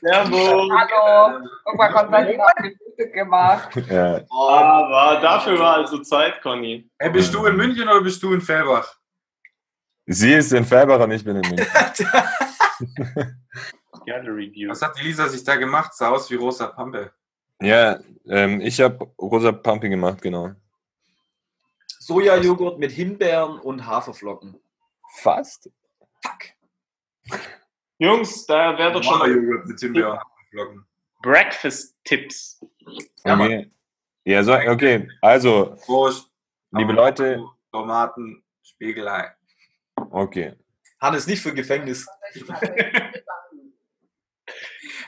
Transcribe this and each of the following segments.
Servus. Hallo. Guck mal, Konstantin hat Frühstück gemacht. Ja. Aber dafür war also Zeit, Conny. Hey, bist du in München oder bist du in Fellbach? Sie ist in Felbach und ich bin in München. Gallery View. Was hat die Lisa sich da gemacht? Sah aus wie rosa Pampe. Ja, ähm, ich habe rosa Pampi gemacht, genau. Sojajoghurt mit Himbeeren und Haferflocken. Fast? Jungs, da wäre doch schon mal Joghurt mit Himbeeren. Breakfast-Tipps. Ja, Okay. Ja, so, okay. Also, Prost. liebe Leute, Tomaten, Spiegelei. okay. Hannes nicht für Gefängnis.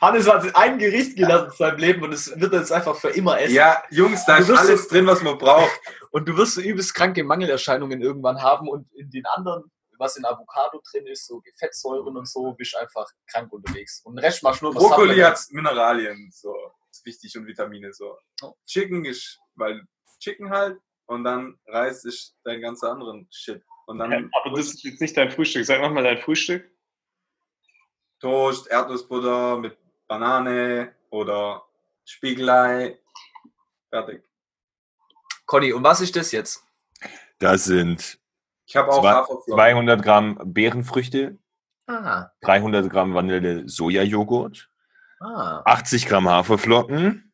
Hannes hat ein Gericht gelernt in seinem Leben und es wird jetzt einfach für immer essen. Ja, Jungs, da ist alles drin, was man braucht. Und du wirst so übelst kranke Mangelerscheinungen irgendwann haben und in den anderen, was in Avocado drin ist, so Fettsäuren und so, bist einfach krank unterwegs. Und den Rest machst du nur was Brokkoli hat Mineralien, so. Ist wichtig und Vitamine, so. Chicken ist, weil Chicken halt. Und dann Reis ist dein ganzer anderen Shit. Und dann Ja, aber das ist jetzt nicht dein Frühstück. Sag nochmal dein Frühstück. Toast, Erdnussbutter mit Banane oder Spiegelei. Fertig. Conny, und was ist das jetzt? Das sind Ich habe auch Zwei- Haferflocken. 200 Gramm Beerenfrüchte, Ah, 300 Gramm Vanille-Sojajoghurt, ah. 80 Gramm Haferflocken,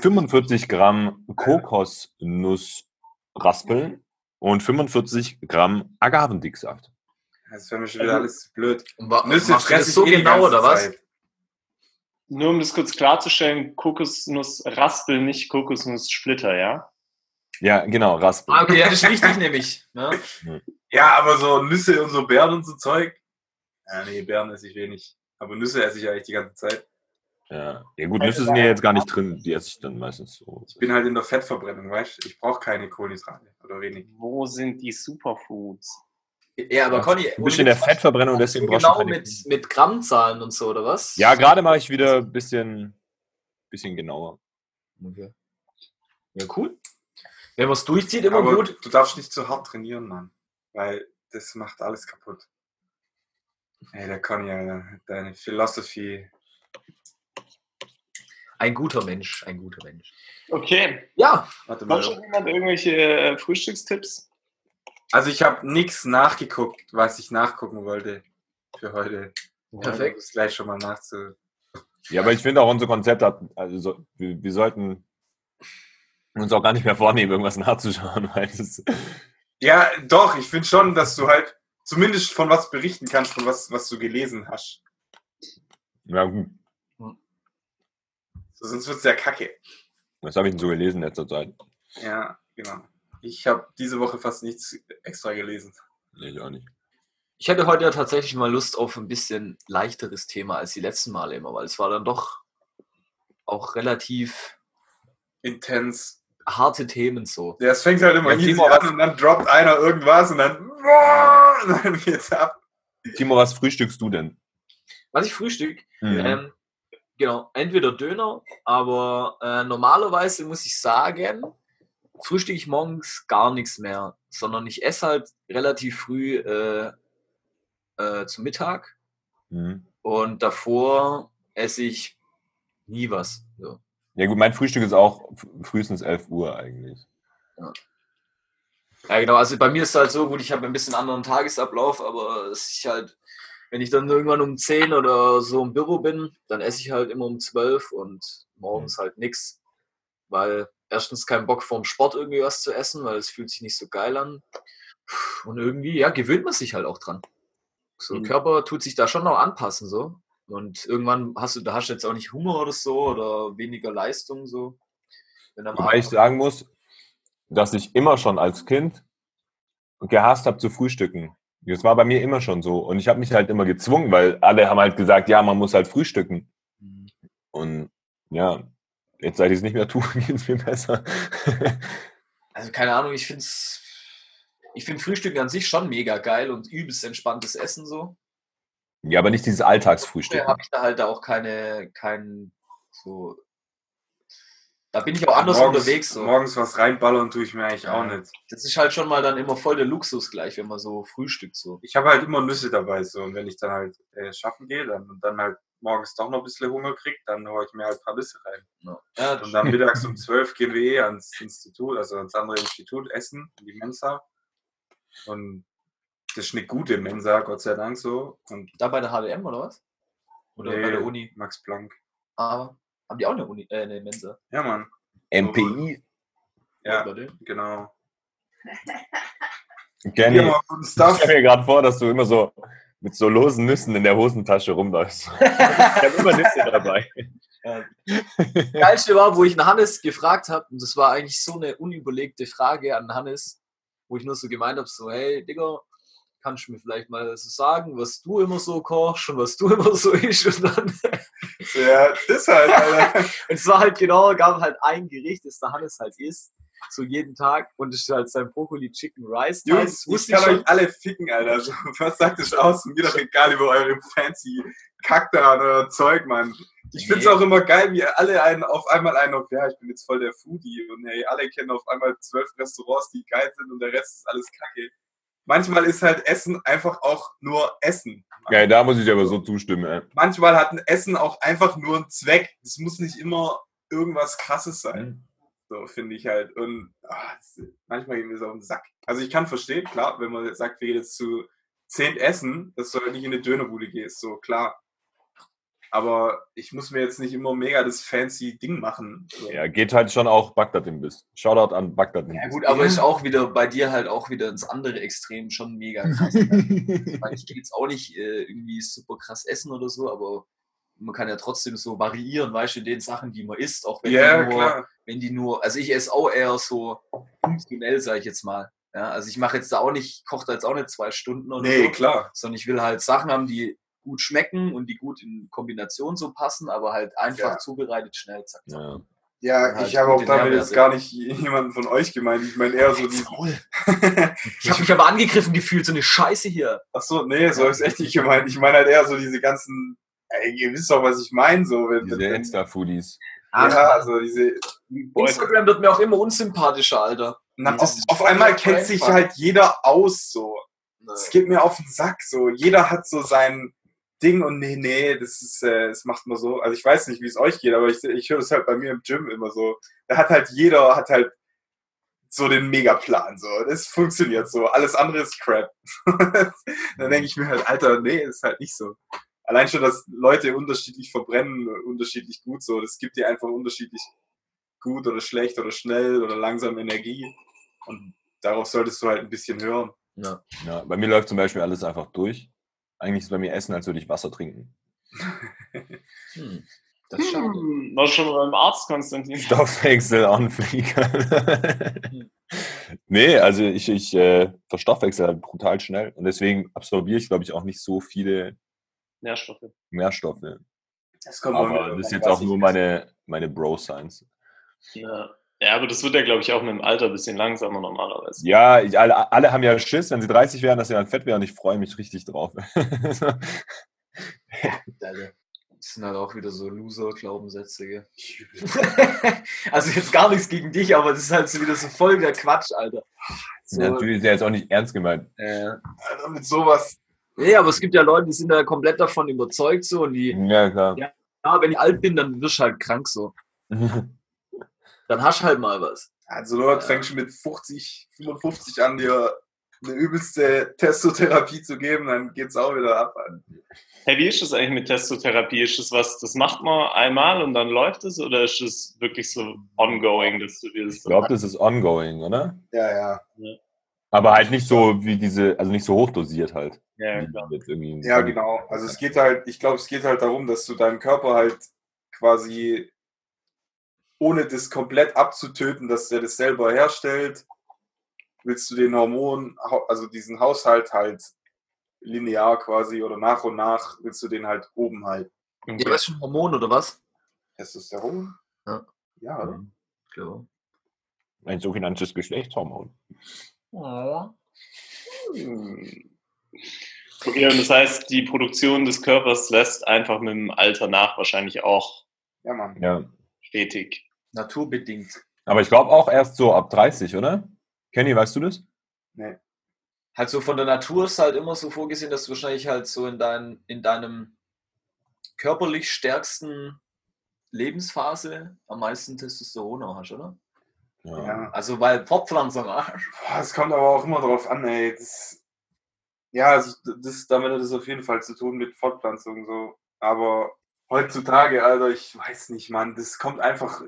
45 Gramm Kokosnussraspeln und 45 Gramm Agavendicksaft. Das wäre mir schon wieder alles blöd. Nüsse machst du fresse das ich so eh genau, oder was? Zeit. Nur um das kurz klarzustellen, Kokosnussraspel, nicht Kokosnusssplitter, ja? Ja, genau, Raspeln. Ah, okay, ja, das ist wichtig nämlich. Ne? Ja, aber so Nüsse und so Beeren und so Zeug. Ja, nee, Beeren esse ich wenig. Aber Nüsse esse ich eigentlich die ganze Zeit. Ja. ja gut, Nüsse sind ja jetzt gar nicht drin, die esse ich dann meistens so. Ich bin halt in der Fettverbrennung, weißt du? Ich brauche keine Kohlenhydrate oder wenig. Wo sind die Superfoods? Ja, aber Conny, Du bist in der Fettverbrennung, deswegen brauchst du genau keine mit, mit Grammzahlen und so, oder was? Ja, gerade mache ich wieder ein bisschen, bisschen genauer. Okay. Ja, cool. Wenn man es durchzieht, immer aber gut. du darfst nicht zu hart trainieren, Mann. Weil das macht alles kaputt. Ey, der Conny, Alter. Deine Philosophie. Ein guter Mensch, ein guter Mensch. Okay. Ja, Warte mal. Hat schon jemand irgendwelche äh, Frühstückstipps? Also ich habe nichts nachgeguckt, was ich nachgucken wollte für heute. Perfekt. Das gleich schon mal nachzu. Ja, aber ich finde auch unser Konzept hat, also so, wir, wir sollten uns auch gar nicht mehr vornehmen, irgendwas nachzuschauen, weil das, Ja, doch, ich finde schon, dass du halt zumindest von was berichten kannst, von was, was du gelesen hast. ja gut, So, sonst wird's ja kacke. was habe ich denn so gelesen in letzter Zeit? Ja, genau. Ich habe diese Woche fast nichts extra gelesen. Nee, ich auch nicht. ich hatte heute ja tatsächlich mal Lust auf ein bisschen leichteres Thema als die letzten Male immer, weil es war dann doch auch relativ Intens. Harte Themen so. Ja, es fängt halt immer Ja, easy Timo, an was- und dann droppt einer irgendwas und dann, und dann geht's ab. Timo, was frühstückst du denn? Was ich frühstück, Mhm. ähm, genau, entweder Döner, aber äh, normalerweise muss ich sagen, frühstücke ich morgens gar nichts mehr, sondern ich esse halt relativ früh äh, äh, zu Mittag Mhm. und davor esse ich nie was. So. Ja gut, mein Frühstück ist auch frühestens 11 Uhr eigentlich. Ja, genau, also bei mir ist es halt so gut, ich habe ein bisschen anderen Tagesablauf, aber es ist halt, wenn ich dann irgendwann um 10 oder so im Büro bin, dann esse ich halt immer um 12 und morgens halt nichts, weil erstens keinen Bock vorm Sport irgendwie was zu essen, weil es fühlt sich nicht so geil an. Und irgendwie, ja, gewöhnt man sich halt auch dran. So, Mhm. Körper tut sich da schon noch anpassen, so. Und irgendwann hast du, da hast du jetzt auch nicht Hunger oder so oder weniger Leistung, so. Wenn Wobei ich sagen muss, dass ich immer schon als Kind gehasst habe zu frühstücken. Das war bei mir immer schon so. Und ich habe mich halt immer gezwungen, weil alle haben halt gesagt, ja, man muss halt frühstücken. Mhm. Und ja, jetzt seit ich es nicht mehr tue, geht es mir besser. Also keine Ahnung, ich finde ich find Frühstücken an sich schon mega geil und übelst entspanntes Essen so. Ja, aber nicht dieses Alltagsfrühstück. Daher habe ich da halt auch keine, kein so. Da bin ich auch anders unterwegs so. Morgens was reinballern tue ich mir eigentlich auch Ja. nicht. Das ist halt schon mal dann immer voll der Luxus gleich, wenn man so frühstückt so. Ich habe halt immer Nüsse dabei so und wenn ich dann halt äh, schaffen gehe, dann und dann halt morgens doch noch ein bisschen Hunger kriege, dann haue ich mir halt ein paar Bisse rein. Ja, Und dann mittags um 12 gehen wir eh ans Institut, also ans andere Institut, essen, in die Mensa. Und das ist eine gute Mensa, Gott sei Dank so. Und da bei der HWM oder was? Oder nee, bei der Uni? Max Planck. Aber haben die auch eine Uni, äh, eine Mensa? Ja, Mann. MPI. Ja, Bei denen? genau. Kenny, ich stelle mir gerade vor, dass du immer so mit so losen Nüssen in der Hosentasche rumläufst. ich habe immer Nüsse dabei. Geilste war, wo ich einen Hannes gefragt habe, und das war eigentlich so eine unüberlegte Frage an Hannes, wo ich nur so gemeint habe, so, hey, Digga, kannst du mir vielleicht mal so sagen, was du immer so kochst und was du immer so isst und dann, Ja, das halt, Alter. und es war halt genau, gab halt ein Gericht, das der Hannes halt isst, so jeden Tag und das ist halt sein Brokkoli Chicken Rice. Jungs, Das ich kann schon. euch alle ficken, Alter. So, was sagt es aus? Mir doch egal über eure fancy Kack da oder Zeug, Mann. Ich find's auch immer geil, wie alle einen auf einmal einen auf, ja, ich bin jetzt voll der Foodie und hey, alle kennen auf einmal zwölf Restaurants, die geil sind und der Rest ist alles Kacke. Manchmal ist halt Essen einfach auch nur Essen. Ja, da muss ich aber so zustimmen. Ey. Manchmal hat ein Essen auch einfach nur einen Zweck. Es muss nicht immer irgendwas krasses sein. So, finde ich halt. Und das, manchmal geht mir das auf den Sack. Also ich kann verstehen, klar, wenn man jetzt sagt, wir gehen jetzt zu zehn Essen, dass du halt nicht in eine Dönerbude gehst, so klar. Aber ich muss mir jetzt nicht immer mega das fancy Ding machen. So. Ja, geht halt schon auch Bagdad im Biss. Shoutout an Bagdad im Ja Biss. gut, aber ist auch wieder bei dir halt auch wieder ins andere Extrem schon mega krass. ich meine, ich gehe jetzt auch nicht äh, irgendwie super krass essen oder so, aber man kann ja trotzdem so variieren, weißt du, in den Sachen, die man isst, auch wenn Ja, die nur, klar. wenn die nur, also ich esse auch eher so funktionell, sage ich jetzt mal. Ja, also ich mache jetzt da auch nicht, koche da jetzt auch nicht zwei Stunden oder Nee, so, klar. sondern ich will halt Sachen haben, die gut schmecken und die gut in Kombination so passen, aber halt einfach Ja. zubereitet, schnell, zack, zack. Ja. Ja, Halt ich habe auch damit jetzt gar nicht jemanden von euch gemeint. Ich meine eher so die. Ich habe mich aber angegriffen gefühlt, so eine Scheiße hier. Ach so, nee, so ist echt nicht gemeint. Ich meine halt eher so diese ganzen. Ey, ihr wisst doch, was ich meine, so. Wenn, Diese wenn, Insta-Foodies. ja, also diese. Instagram wird mir auch immer unsympathischer, Alter. Na, auf, auf einmal kennt sich halt jeder aus, so. Es geht mir auf den Sack, so. Jeder hat so sein Ding und nee, nee, das ist, äh, das macht man so. Also ich weiß nicht, wie es euch geht, aber ich, ich höre es halt bei mir im Gym immer so. Da hat halt jeder, hat halt so den Megaplan, so. Das funktioniert so. Alles andere ist Crap. Dann denke ich mir halt, Alter, nee, ist halt nicht so. Allein schon, dass Leute unterschiedlich verbrennen, unterschiedlich gut so. Das gibt dir einfach unterschiedlich gut oder schlecht oder schnell oder langsam Energie. Und darauf solltest du halt ein bisschen hören. Ja. Ja, bei mir läuft zum Beispiel alles einfach durch. Eigentlich ist bei mir Essen, als würde ich Wasser trinken. Hm. Das ist schade. Hm, war schon beim Arzt, Konstantin. Stoffwechsel on fleek. nee, also ich, ich äh, verstoffwechsel halt brutal schnell und deswegen absorbiere ich, glaube ich, auch nicht so viele Nährstoffe. Nährstoffe. Das kommt Aber das ist jetzt auch nur meine, meine Bro-Science. Ja. Ja, aber das wird ja, glaube ich, auch mit dem Alter ein bisschen langsamer normalerweise. Ja, ich, alle, alle haben ja Schiss, wenn sie 30 werden, dass sie dann fett werden. Ich freue mich richtig drauf. Das sind halt auch wieder so Loser-Glaubensätze, gell? also jetzt gar nichts gegen dich, aber das ist halt so wieder so voll der Quatsch, Alter. So, Natürlich ist ja jetzt auch nicht ernst gemeint. äh, Alter, mit sowas. nee, aber es gibt ja Leute, die sind da komplett davon überzeugt so und die, Ja, klar. Ja. ja, wenn ich alt bin, dann wirst du halt krank so. Dann hast du halt mal was. Also du fängst schon mit 50, 55 an, dir eine übelste Testotherapie zu geben, dann geht's auch wieder ab. Hey, wie ist das eigentlich mit Testotherapie? Ist das was, das macht man einmal und dann läuft es oder ist es wirklich so ongoing, dass du dir das Ich glaube, das ist ongoing, oder? Ja, ja. Aber halt nicht so wie diese, also nicht so hochdosiert halt. ja, klar. Ja, genau. Also es geht halt, ich glaube, es geht halt darum, dass du deinem Körper halt quasi ohne das komplett abzutöten, dass der das selber herstellt, willst du den Hormon, also diesen Haushalt halt linear quasi oder nach und nach willst du den halt oben halten. Ja, was ist ein Hormon oder was? Testosteron? Ja. Ja, oder? Klar. Ein sogenanntes Geschlechtshormon. Hm. Okay, und das heißt, die Produktion des Körpers lässt einfach mit dem Alter nach wahrscheinlich auch Ja, Mann. Ja. stetig. Naturbedingt. Aber ich glaube auch erst so ab 30, oder? Kenny, weißt du das? Nee. Halt so von der Natur ist halt immer so vorgesehen, dass du wahrscheinlich halt so in, dein, in deinem körperlich stärksten Lebensphase am meisten Testosteron auch hast, oder? Ja. Ja. Also weil Fortpflanzung, Boah, es kommt aber auch immer drauf an, ey. Das, ja, also das, damit hat es auf jeden Fall zu tun mit Fortpflanzung so. Aber heutzutage, Alter, ich weiß nicht, Mann, das kommt einfach.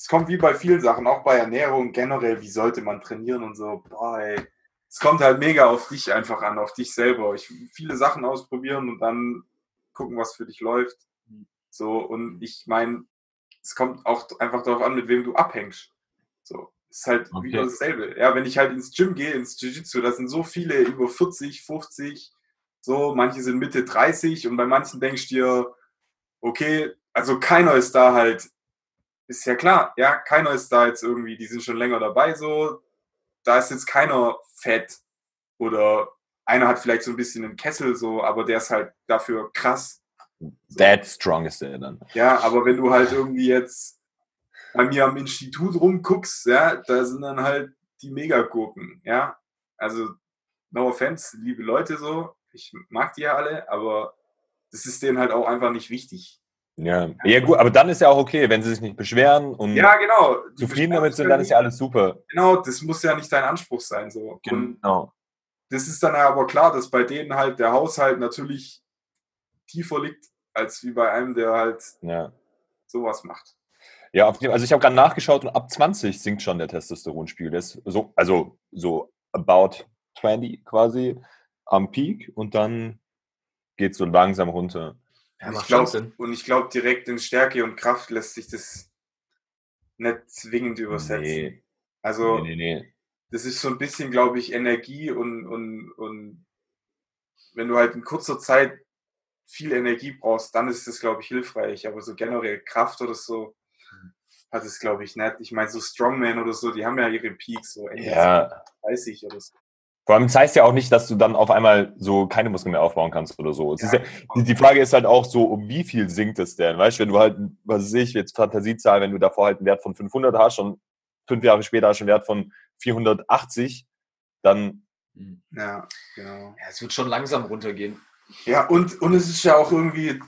Es kommt wie bei vielen Sachen, auch bei Ernährung generell, wie sollte man trainieren und so. Boah, ey. Es kommt halt mega auf dich einfach an, auf dich selber. Ich viele Sachen ausprobieren und dann gucken, was für dich läuft. So, und ich meine, es kommt auch einfach darauf an, mit wem du abhängst. So, ist halt Okay. wieder dasselbe. Ja, wenn ich halt ins Gym gehe, ins Jiu-Jitsu, da sind so viele über 40, 50, so, manche sind Mitte 30 und bei manchen denkst du dir, okay, also keiner ist da halt, ist ja klar, ja, keiner ist da jetzt irgendwie, die sind schon länger dabei, so, da ist jetzt keiner fett oder einer hat vielleicht so ein bisschen einen Kessel, so, aber der ist halt dafür krass. That strong ist der dann. Ja, aber wenn du halt irgendwie jetzt bei mir am Institut rumguckst, ja, da sind dann halt die Megagurken, ja. Also, no offense, liebe Leute so, ich mag die ja alle, aber das ist denen halt auch einfach nicht wichtig. Ja. ja, gut, aber dann ist ja auch okay, wenn sie sich nicht beschweren und Ja, genau. Zufrieden damit sind, dann ist ja alles super. Genau, das muss ja nicht dein Anspruch sein, so. Und Genau. das ist dann aber klar, dass bei denen halt der Haushalt natürlich tiefer liegt, als wie bei einem, der halt Ja. sowas macht. Ja, also ich habe gerade nachgeschaut und ab 20 sinkt schon der Testosteronspiegel. So, also so about 20 quasi am Peak und dann geht so langsam runter. Ja, ich glaub, und ich glaube, direkt in Stärke und Kraft lässt sich das nicht zwingend übersetzen. Nee, Also, nee, nee, nee. das ist so ein bisschen, glaube ich, Energie und, und, und wenn du halt in kurzer Zeit viel Energie brauchst, dann ist das, glaube ich, hilfreich. Aber so generell Kraft oder so hat es, glaube ich, nicht. Ich meine, so Strongman oder so, die haben ja ihre Peaks, so Ende Ja. 30 oder so. Vor allem, das heißt ja auch nicht, dass du dann auf einmal so keine Muskeln mehr aufbauen kannst oder so. Es ist ja, Ja, die, die Frage ist halt auch so, um wie viel sinkt es denn? Weißt du, wenn du halt, was weiß ich, jetzt Fantasiezahl, wenn du davor halt einen Wert von 500 hast und fünf Jahre später hast du einen Wert von 480, dann, ja genau. Ja, es wird schon langsam runtergehen. Ja, und, und es ist ja auch irgendwie,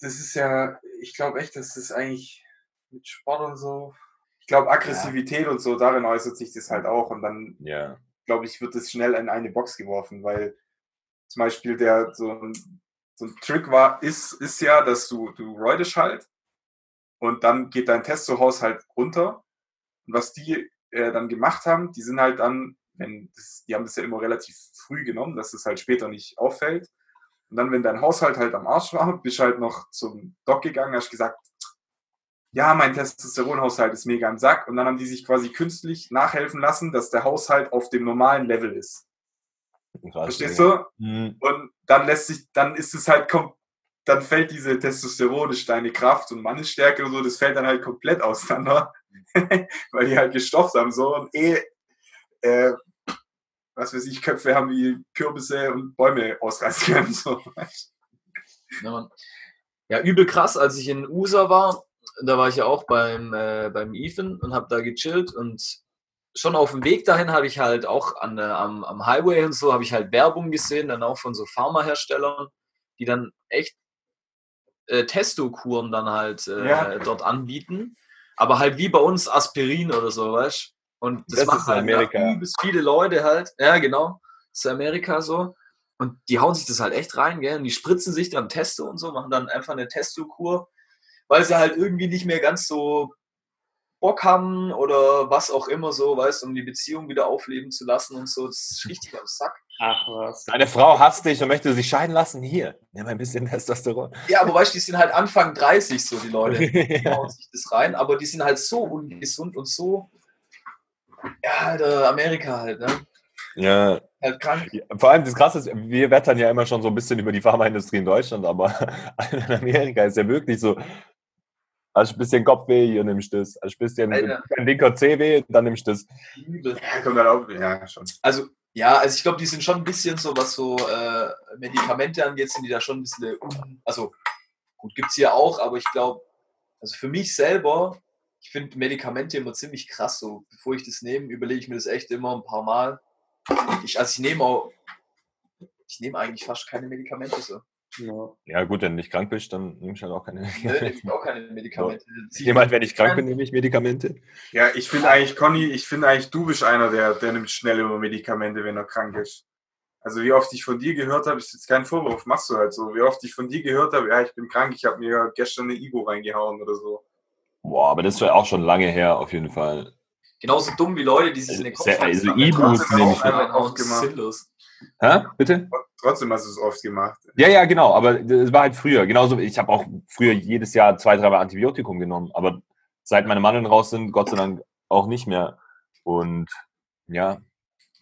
das ist ja, ich glaube echt, dass das eigentlich mit Sport und so, ich glaube Aggressivität und so, darin äußert sich das halt auch und dann, ja. Glaube ich, wird es schnell in eine Box geworfen, weil zum Beispiel der, so ein, so ein Trick war, ist, ist ja, dass du, du roidest halt und dann geht dein Testo-Haushalt runter und was die äh, dann gemacht haben, die sind halt dann, wenn das, die haben das ja immer relativ früh genommen, dass es halt später nicht auffällt. Und dann, wenn dein Haushalt halt am Arsch war, bist halt noch zum Doc gegangen, hast gesagt, ja, mein Testosteronhaushalt ist mega im Sack. Und dann haben die sich quasi künstlich nachhelfen lassen, dass der Haushalt auf dem normalen Level ist. Krass. Verstehst du? Mhm. Und dann lässt sich, dann ist es halt, dann fällt diese Testosteron, ist deine Kraft und Mannesstärke und so, das fällt dann halt komplett auseinander, weil die halt gestofft haben so und eh, äh, was weiß ich, Köpfe haben wie Kürbisse und Bäume ausreißen können. So. Ja, ja, übel krass, als ich in USA war, da war ich ja auch beim, äh, beim Ethan und habe da gechillt und schon auf dem Weg dahin habe ich halt auch an, der- am, am Highway und so, habe ich halt Werbung gesehen, dann auch von so Pharmaherstellern, die dann echt äh, Testo-Kuren dann halt äh, Ja. dort anbieten. Aber halt wie bei uns Aspirin oder so, weißt Und das, Das in halt Amerika. übelst viele Leute halt. Ja, genau. Das ist Amerika so. Und die hauen sich das halt echt rein, gell? Und die spritzen sich dann Testo und so, machen dann einfach eine Testo-Kur, weil sie halt irgendwie nicht mehr ganz so Bock haben oder was auch immer so, weißt du, um die Beziehung wieder aufleben zu lassen und so. Das ist richtig am Sack. Ach was. Deine Frau hasst dich und möchte sich scheiden lassen. Hier, nimm ein bisschen Testosteron. Ja, aber weißt du, die sind halt Anfang 30 so, die Leute. Die ja. sich das rein, aber die sind halt so ungesund und so. Ja, Alter, Amerika halt, ne? ja. Halt krank. Vor allem das Krasse ist, wir wettern ja immer schon so ein bisschen über die Pharmaindustrie in Deutschland, aber in Amerika ist ja wirklich so, hast ein bisschen Kopfweh, hier nimmst du das. Hast ein bisschen Alter. ein linker Zeh weh, dann nimmst du das. Ja, kommt halt auch, ja, schon. Also, ja, also ich glaube, die sind schon ein bisschen so, was so äh, Medikamente angeht, sind die da schon ein bisschen, un also gut, gibt es hier auch, aber ich glaube, also für mich selber, ich finde Medikamente immer ziemlich krass. So, bevor ich das nehme, überlege ich mir das echt immer ein paar Mal. Ich, also ich nehme auch, ich nehme eigentlich fast keine Medikamente so. Ja. Ja, gut, wenn du nicht krank bist, dann nimmst du halt auch keine Ne, Medikamente. nehme ich auch keine Medikamente. Ich nehme halt, wenn ich krank bin, nehme ich Medikamente. Ja, ich finde eigentlich, Conny, ich finde eigentlich, du bist einer, der, der nimmt schnell immer Medikamente, wenn er krank ist. Also wie oft ich von dir gehört habe, ist jetzt kein Vorwurf, machst du halt so. Wie oft ich von dir gehört habe, ja, ich bin krank, ich habe mir gestern eine Ibo reingehauen oder so. Boah, aber das ist ja auch schon lange her, auf jeden Fall. Genauso dumm wie Leute, die sich in den Kopf Sehr- also schmeißen, Ibus nehme ich nicht. auch sinnlos. Hä? Bitte? Trotzdem hast du es oft gemacht. Ja, ja, genau, aber das war halt früher. Genauso, ich habe auch früher jedes Jahr zwei, dreimal Antibiotikum genommen, aber seit meine Mandeln raus sind, Gott sei Dank auch nicht mehr. Und ja,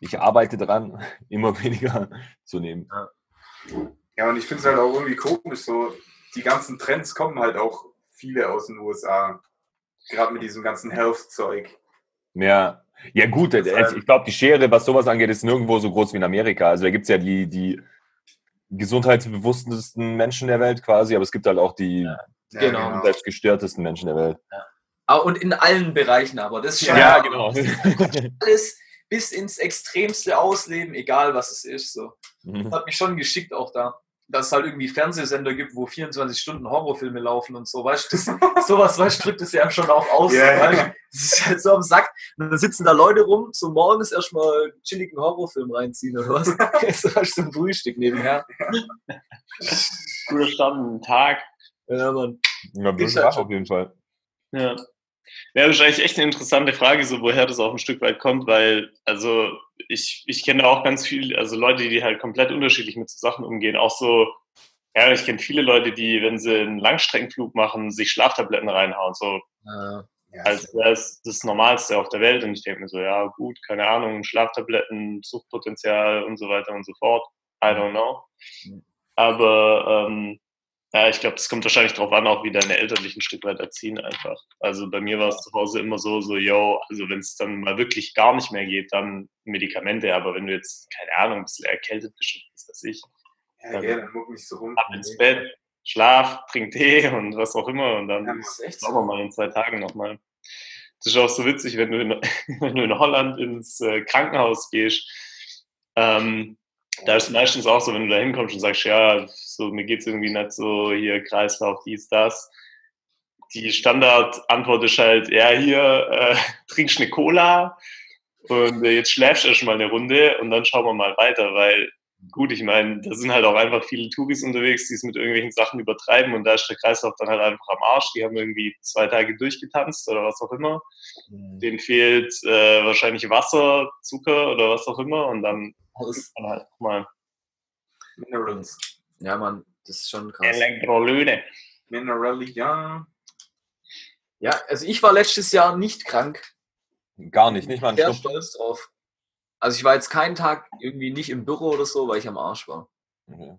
ich arbeite dran, immer weniger zu nehmen. Ja, und ich finde es halt auch irgendwie komisch, so die ganzen Trends kommen halt auch viele aus den USA. Gerade mit diesem ganzen Health-Zeug. Ja, ja gut, Das heißt- ich glaube, die Schere, was sowas angeht, ist nirgendwo so groß wie in Amerika. Also da gibt es ja die, die gesundheitsbewusstesten Menschen der Welt quasi, aber es gibt halt auch die Ja, Genau. selbstgestörtesten Menschen der Welt. Ah, Und in allen Bereichen aber. Das ist schon Ja, genau. alles bis ins Extremste ausleben, egal was es ist. So. Mhm. Das hat mich schon geschickt auch da. Dass es halt irgendwie Fernsehsender gibt, wo 24 Stunden Horrorfilme laufen und so. Weißt du, das- sowas weißt, du, drückt es ja schon auch aus. Ja, ja. weißt du? Das ist halt so am Sack. Und dann sitzen da Leute rum, so morgens erstmal einen chilligen Horrorfilm reinziehen oder was. so hast du ein Frühstück nebenher. Guter Start in den Tag. Ja, Mann. Ja, böse halt auf jeden Fall. Ja. Ja, das ist eigentlich echt eine interessante Frage, so woher das auch ein Stück weit kommt, weil, also ich, ich kenne auch ganz viele, also Leute, die halt komplett unterschiedlich mit so Sachen umgehen. Auch so, ja, ich kenne viele Leute, die, wenn sie einen Langstreckenflug machen, sich Schlaftabletten reinhauen, so Ja. Ja, als wäre es das Normalste auf der Welt. Und ich denke mir so, ja, gut, keine Ahnung, Schlaftabletten, Suchtpotenzial und so weiter und so fort. I don't know. Aber ähm, ja, ich glaube, es kommt wahrscheinlich darauf an, auch wie deine Eltern dich ein Stück weit erziehen einfach. Also bei mir war es zu Hause immer so, so, yo, also wenn es dann mal wirklich gar nicht mehr geht, dann Medikamente. Aber wenn du jetzt, keine Ahnung, ein bisschen erkältet bist, was weiß ich, ja, gell, dann muck nicht so rum. ab ins Bett, schlaf, trink Tee und was auch immer und dann Ja, ist wir so. mal in zwei Tagen nochmal. Das ist auch so witzig, wenn du in, wenn du in Holland ins äh, Krankenhaus gehst. Ähm, da ist es meistens auch so, wenn du da hinkommst und sagst, ja, so, mir geht es irgendwie nicht so, hier Kreislauf, dies, das. Die Standardantwort ist halt, ja, hier, äh, trinkst eine Cola und äh, jetzt schläfst du erst mal eine Runde und dann schauen wir mal weiter, weil gut, ich meine, da sind halt auch einfach viele Touris unterwegs, die es mit irgendwelchen Sachen übertreiben und da ist der Kreislauf dann halt einfach am Arsch. Die haben irgendwie zwei Tage durchgetanzt oder was auch immer. Denen fehlt äh, wahrscheinlich Wasser, Zucker oder was auch immer und dann Das, ist man halt mal Minerals. ja, Mann, das ist schon krass. Elektrolyte. Minerally, ja. Ja, also ich war letztes Jahr nicht krank. Gar nicht, nicht mal ein Sehr Schnupfen. stolz drauf. Also ich war jetzt keinen Tag irgendwie nicht im Büro oder so, weil ich am Arsch war. Okay.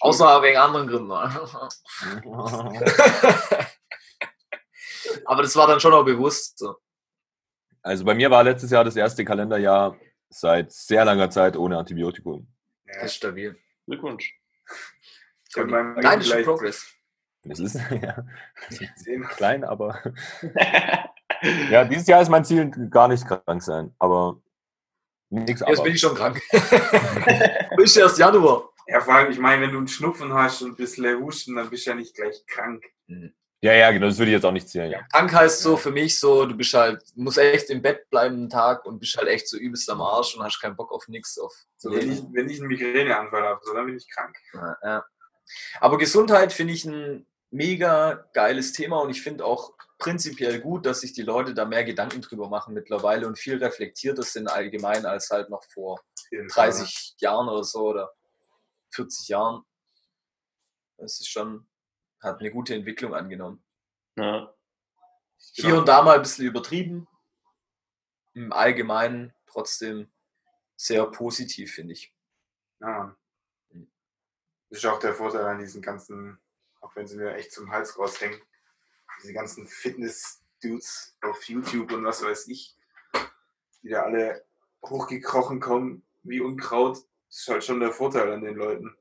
Außer wegen anderen Gründen. Aber das war dann schon auch bewusst so. Also bei mir war letztes Jahr das erste Kalenderjahr seit sehr langer Zeit ohne Antibiotikum. ja. Das ist stabil. Glückwunsch. Nein, das ist Progress. Das ist ja sehen. klein, aber ja, dieses Jahr ist mein Ziel gar nicht krank sein, aber nichts Jetzt aber. bin ich schon krank. ist erst Januar. Ja, vor allem, ich meine, wenn du einen Schnupfen hast und ein bisschen Husten, dann bist du ja nicht gleich krank. Ja, ja, genau, das würde ich jetzt auch nicht zählen. Ja. Krank heißt so für mich so, du bist halt, musst echt im Bett bleiben einen Tag und bist halt echt so übelst am Arsch und hast keinen Bock auf nichts. Auf So, wenn, ich, wenn ich einen Migräneanfall habe, so, dann bin ich krank. Ja, ja. Aber Gesundheit finde ich ein mega geiles Thema und ich finde auch prinzipiell gut, dass sich die Leute da mehr Gedanken drüber machen mittlerweile und viel reflektierter sind allgemein als halt noch vor Auf jeden Fall. 30 Jahren oder so oder 40 Jahren. Das ist schon, hat eine gute Entwicklung angenommen. Ja. Hier und da mal ein bisschen übertrieben. Im Allgemeinen trotzdem sehr positiv, finde ich. Ja. Das ist auch der Vorteil an diesen ganzen, auch wenn sie mir echt zum Hals raushängen, diese ganzen Fitness-Dudes auf YouTube und was weiß ich, die da alle hochgekrochen kommen wie Unkraut. Das ist halt schon der Vorteil an den Leuten.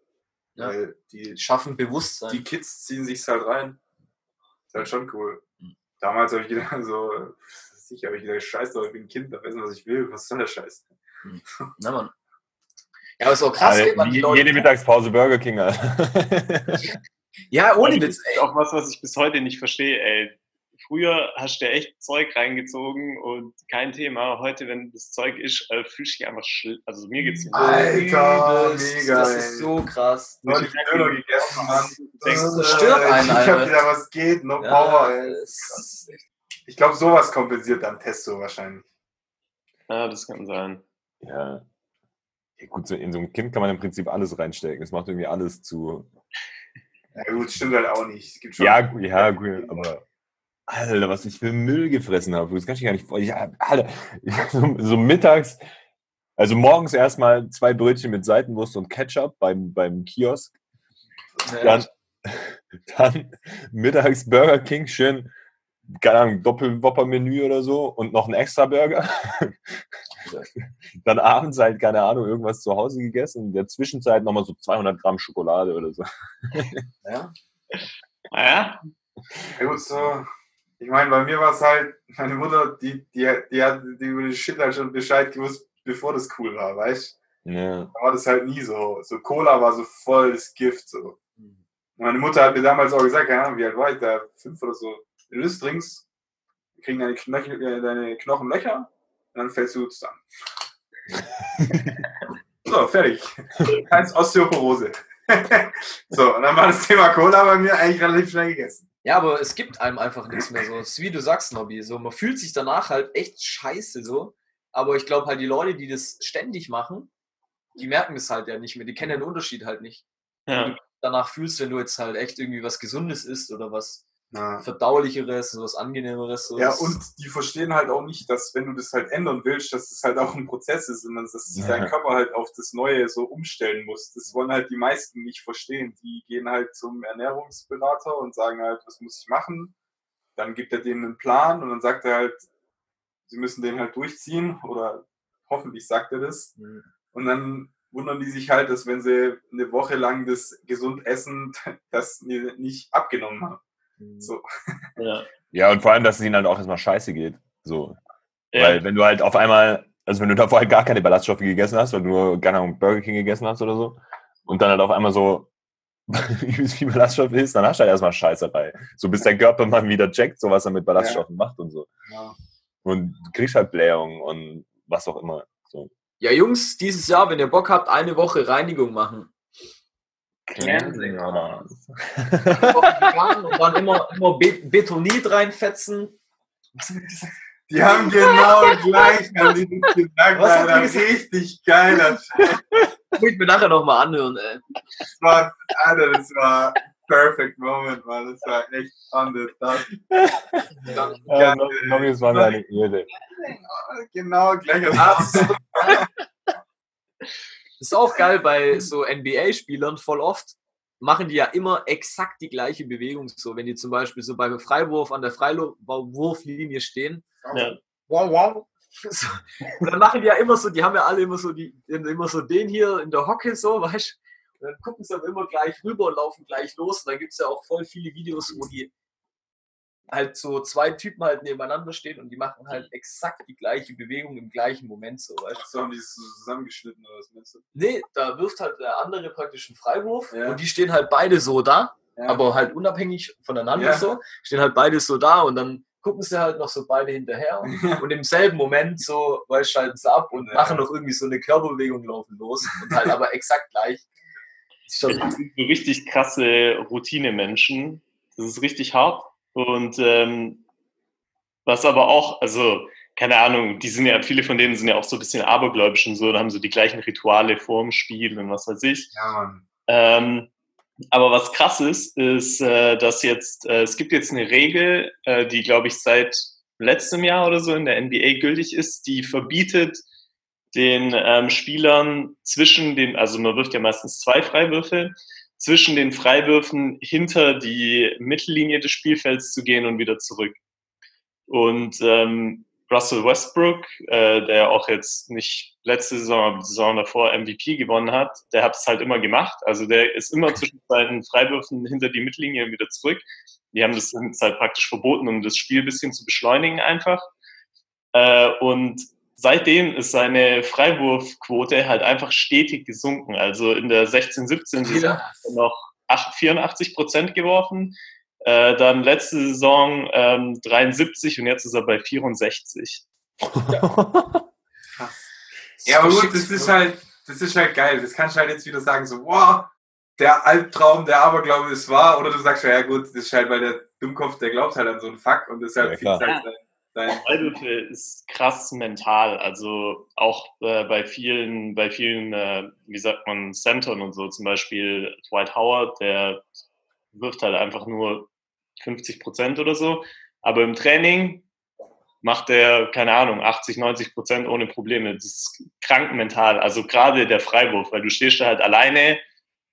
Ja. Weil die, Schaffen Bewusstsein. die Kids ziehen sich's halt rein. Ist halt schon cool. Mhm. Damals habe ich gedacht, so, sicher habe ich gedacht, scheiße, ich bin ein Kind, darf essen, was ich will. Was soll der Scheiß? Na, Mann. Ja, aber ist auch krass, Aber man, die Leute- jede Mittagspause Burger King. Alter. Ja, ohne Also, Witz, das ist ey. auch was, was ich bis heute nicht verstehe, ey. Früher hast du dir echt Zeug reingezogen und kein Thema. Heute, wenn das Zeug ist, äh, fühlst du dich einfach schlimm. Also mir geht's nicht so. Alter, Übelst. mega, Das ist so krass. Neulich Döner gegessen, Mann. Das stört einen, Ich hab wieder was geht, no Ja, power, ey. das- Ich glaube, sowas kompensiert dann Testo wahrscheinlich. Ja, das kann sein. Ja. ja. Gut, so in so ein Kind kann man im Prinzip alles reinstecken. Es macht irgendwie alles zu. Ja gut, stimmt halt auch nicht. Es gibt schon Ja, ja, gut, aber. Alter, was ich für Müll gefressen habe. Das kann ich gar nicht vor. Ich, Alter, so, so mittags, also morgens erstmal zwei Brötchen mit Seitenwurst und Ketchup beim, beim Kiosk. Dann, dann mittags Burger King, schön, keine Ahnung, Doppelwopper-Menü oder so und noch ein extra Burger. dann abends halt, keine Ahnung, irgendwas zu Hause gegessen. In der Zwischenzeit nochmal so 200 Gramm Schokolade oder so. Ja. Naja, Ja gut, so. Ich meine, bei mir war es halt, meine Mutter, die, die, die hat die über den Shit halt schon Bescheid gewusst, bevor das cool war, weißt Ja. Da war das halt nie so. So Cola war so voll das Gift, so. Und meine Mutter hat mir damals auch gesagt, keine Ahnung, wie alt war ich da? Fünf oder so. Wenn du das trinkst, kriegen deine, Knochen, äh, deine Knochen Löcher und dann fällst du zusammen. so, fertig. Keins Osteoporose. so, und dann war das Thema Cola bei mir eigentlich relativ schnell gegessen. Ja, aber es gibt einem einfach nichts mehr so. Es ist wie du sagst, Nobby. So, man fühlt sich danach halt echt scheiße so. Aber ich glaube halt, die Leute, die das ständig machen, die merken das halt ja nicht mehr. Die kennen den Unterschied halt nicht. ja. Danach fühlst, wenn du jetzt halt echt irgendwie was Gesundes isst oder was Ja. Verdaulicheres, was Angenehmeres. So. Ja, und die verstehen halt auch nicht, dass wenn du das halt ändern willst, dass das halt auch ein Prozess ist und dass sich Ja. dein Körper halt auf das Neue so umstellen muss. Das wollen halt die meisten nicht verstehen. Die gehen halt zum Ernährungsberater und sagen halt, was muss ich machen? Dann gibt er denen einen Plan und dann sagt er halt, sie müssen den halt durchziehen oder hoffentlich sagt er das. Mhm. Und dann wundern die sich halt, dass wenn sie eine Woche lang das gesund essen, das nicht abgenommen haben. Mhm. So. ja. Ja, und vor allem, dass es ihnen halt auch erstmal scheiße geht. So. Ja. Weil wenn du halt auf einmal, also wenn du davor halt gar keine Ballaststoffe gegessen hast, weil du nur, keine Ahnung, Burger King gegessen hast oder so, und dann halt auf einmal so übelst viel Ballaststoff isst, dann hast du halt erstmal Scheißerei. So bis dein Körper mal wieder checkt, so was er mit Ballaststoffen macht und so. Ja. Und du kriegst halt Blähung und was auch immer. So. Ja, Jungs, dieses Jahr, wenn ihr Bock habt, eine Woche Reinigung machen. Cleansing, oder? Und dann immer, immer Be Betonit reinfetzen. Was haben wir gesagt? Die haben genau gleich haben die das gesagt, Was hat Alter. die gesagt? Richtig geiler Scheiß. Muss ich mir nachher nochmal anhören, ey. Das war, Alter, das war perfect moment, man. Das war echt on the top. Ja, no, no, es war eine Ehre. Genau, gleicher Ah, Satz. Das ist auch geil bei so NBA-Spielern voll oft. Machen die ja immer exakt die gleiche Bewegung. So, wenn die zum Beispiel so beim Freiwurf an der Freiwurflinie stehen. Ja. Wow, wow. So, und dann machen die ja immer so, die haben ja alle immer so, die, immer so den hier in der Hocke, so, weißt du? Und dann gucken sie aber immer gleich rüber und laufen gleich los. Und dann gibt es ja auch voll viele Videos, wo die halt so zwei Typen halt nebeneinander stehen und die machen halt exakt die gleiche Bewegung im gleichen Moment, so, weißt du? So haben die es zusammengeschnitten oder was meinst du? Nee, da wirft halt der andere praktisch einen Freiwurf Ja. und die stehen halt beide so da, Ja. aber halt unabhängig voneinander Ja. so, stehen halt beide so da und dann gucken sie halt noch so beide hinterher und im selben Moment so, weil schalten sie ab und Ja. machen noch irgendwie so eine Körperbewegung laufen los und halt aber exakt gleich. Das sind so richtig krasse Routinemenschen. Das ist richtig hart. Und ähm, was aber auch, also, keine Ahnung, die sind ja, viele von denen sind ja auch so ein bisschen abergläubisch und so, da haben so die gleichen Rituale vorm Spiel und was weiß ich. Ja, Mann. Ähm, aber was krass ist, ist, äh, dass jetzt, äh, es gibt jetzt eine Regel, äh, die, glaube ich, seit letztem Jahr oder so in der NBA gültig ist, die verbietet den ähm, Spielern zwischen den, also man wirft ja meistens zwei Freiwürfe, zwischen den Freiwürfen hinter die Mittellinie des Spielfelds zu gehen und wieder zurück. Und ähm, Russell Westbrook, äh, der auch jetzt nicht letzte Saison, aber die Saison davor MVP gewonnen hat, der hat es halt immer gemacht. Also der ist immer zwischen seinen Freiwürfen hinter die Mittellinie und wieder zurück. Die haben das halt praktisch verboten, um das Spiel ein bisschen zu beschleunigen einfach. Äh, und seitdem ist seine Freiwurfquote halt einfach stetig gesunken. Also in der 16-17 Saison Ja. hat er noch 8 84 Prozent geworfen. Äh, dann letzte Saison ähm, 73 und jetzt ist er bei 64. Ja, aber gut, das ist halt, das ist halt geil. Das kannst du halt jetzt wieder sagen, so, wow, der Albtraum, der Aberglaube ist wahr. Oder du sagst, ja gut, das ist halt, weil der Dummkopf, der glaubt halt an so einen Fuck und deshalb Ja, viel. Zeit sein. Sein Freiwürfe ist krass mental. Also auch äh, bei vielen, bei vielen, äh, wie sagt man, Centern und so, zum Beispiel Dwight Howard, der wirft halt einfach nur 50 Prozent oder so. Aber im Training macht er, keine Ahnung, 80, 90 Prozent ohne Probleme. Das ist krank mental. Also gerade der Freiwurf, weil du stehst da halt alleine,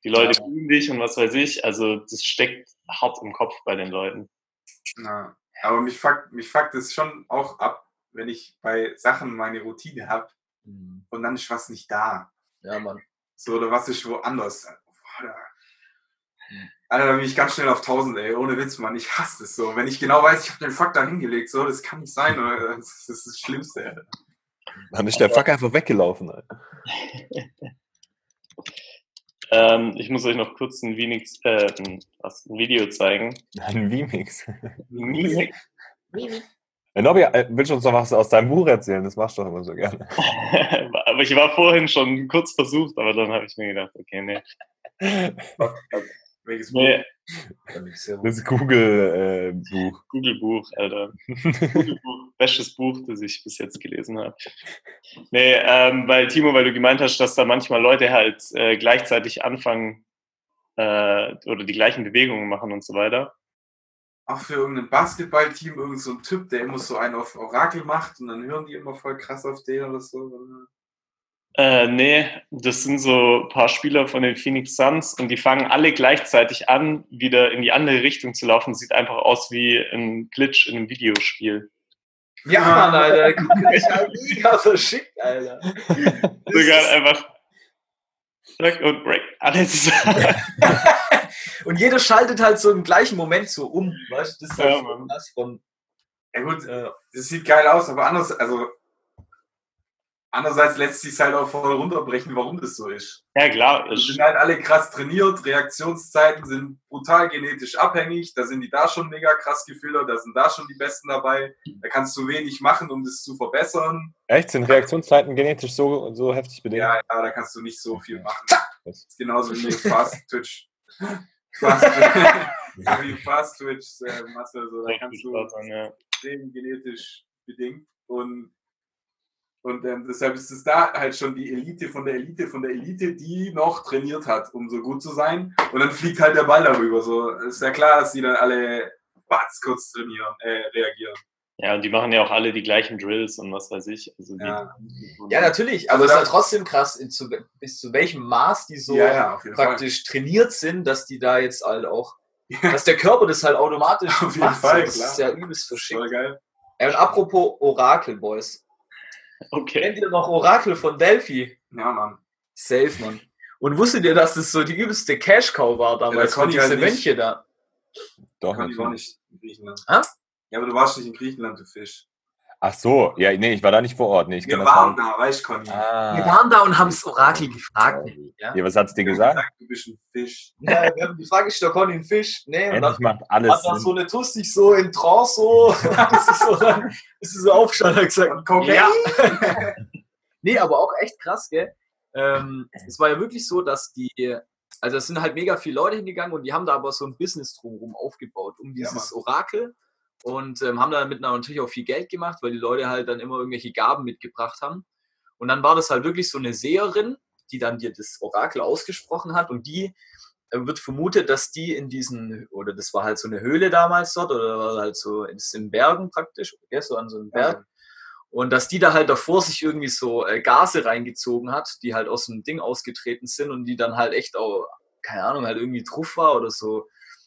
die Leute Ja. dich und was weiß ich. Also das steckt hart im Kopf bei den Leuten. Na, aber mich fuckt, mich fuckt es schon auch ab, wenn ich bei Sachen meine Routine habe Mhm. und dann ist was nicht da. Ja, Mann. So, oder was ist woanders. Boah, da- Alter, da bin ich ganz schnell auf 1000, ey. Ohne Witz, Mann. Ich hasse das so. Wenn ich genau weiß, ich habe den Fuck da hingelegt, so, das kann nicht sein. Oder? Das ist das Schlimmste, Alter. Dann ist der Fuck einfach weggelaufen. Alter. Ähm, ich muss euch noch kurz ein, wenig, äh, ein, was, ein Video zeigen. Ein Remix. Mimik. Hey, Nobby, äh, willst du uns noch was aus deinem Buch erzählen? Das machst du doch immer so gerne. aber ich war vorhin schon kurz versucht, aber dann habe ich mir gedacht, okay, nee. Welches Buch? nee Das Google-Buch. Google-Buch, Alter. Google-Buch, bestes Buch, das ich bis jetzt gelesen habe. Nee, ähm, weil Timo, weil du gemeint hast, dass da manchmal Leute halt äh, gleichzeitig anfangen äh, oder die gleichen Bewegungen machen und so weiter. Auch für irgendein Basketballteam, irgend so ein Typ, der immer so einen auf Orakel macht und dann hören die immer voll krass auf den oder so. Äh, nee, das sind so ein paar Spieler von den Phoenix Suns und die fangen alle gleichzeitig an, wieder in die andere Richtung zu laufen. Sieht einfach aus wie ein Glitch in einem Videospiel. Ja, Mann, Alter. Guck, das ist ja mega verschickt, Alter. Sogar einfach Zack und Break. Alles. Und jeder schaltet halt so im gleichen Moment so um. Weißt du, das ist halt Ja, so von. Ja gut, Äh, das sieht geil aus, aber anders, also andererseits lässt sich halt auch voll runterbrechen, warum das so ist. ja, klar. Die sind halt alle krass trainiert, Reaktionszeiten sind brutal genetisch abhängig, da sind die da schon mega krass gefiltert, da sind da schon die Besten dabei, da kannst du wenig machen, um das zu verbessern. Echt? Sind Reaktionszeiten genetisch so, so heftig bedingt? Ja, ja, da kannst du nicht so viel machen. Das ist genauso wie Fast Twitch. Fast, wie Fast Twitch äh, Masse, so, da kannst du ja. extrem genetisch bedingt und und ähm, deshalb ist es da halt schon die Elite von der Elite von der Elite, die noch trainiert hat, um so gut zu sein. Und dann fliegt halt der Ball darüber. So ist ja klar, dass die dann alle batz kurz trainieren, äh, reagieren. ja, und die machen ja auch alle die gleichen Drills und was weiß ich. Also Ja. ja, natürlich, aber Also es ist halt trotzdem krass, in zu, bis zu welchem Maß die so ja, ja, praktisch trainiert sind, dass die da jetzt halt auch, dass der Körper das halt automatisch Auf jeden macht. Fall, das klar. ist ja übelst Fall. verschickt. Voll geil. Ey, und apropos Orakel, Boys. Okay. Kennt ihr noch Orakel von Delphi? Ja, Mann. Safe, Mann. Und wusstet ihr, dass das so die übelste Cash-Cow war damals konnte ich diese halt. Mönche da? Doch, Conny war natürlich. nicht in Griechenland. Ah? Ja, aber du warst nicht in Griechenland, du Fisch. Ach so, ja, nee, ich war da nicht vor Ort. Nee, ich Wir das waren da, weißt du, Conny. nicht. Ah. Wir waren da und haben das Orakel gefragt. Ja? Ja, was hat's dir Wir haben gesagt? Du bist ein Fisch. Ja, wir haben die Frage ist doch Conny ein Fisch. Nee, und dann Endlich macht alles hat dann so eine Tuss sich so in Trance so, das ist so, dann ist sie so aufgestanden und hat gesagt, Cocaine? ja. Nee, aber auch echt krass, gell? Ähm, es war ja wirklich so, dass die, also es sind halt mega viele Leute hingegangen und die haben da aber so ein Business drumherum aufgebaut, um Ja, dieses Orakel und ähm, haben damit natürlich auch viel Geld gemacht, weil die Leute halt dann immer irgendwelche Gaben mitgebracht haben. Und dann war das halt wirklich so eine Seherin, die dann dir das Orakel ausgesprochen hat und die äh, wird vermutet, dass die in diesen, oder das war halt so eine Höhle damals dort, oder war halt so in Bergen praktisch, gell, so an so einem Berg. Und dass die da halt davor sich irgendwie so äh, Gase reingezogen hat, die halt aus dem Ding ausgetreten sind und die dann halt echt auch, keine Ahnung, halt irgendwie Truff war oder so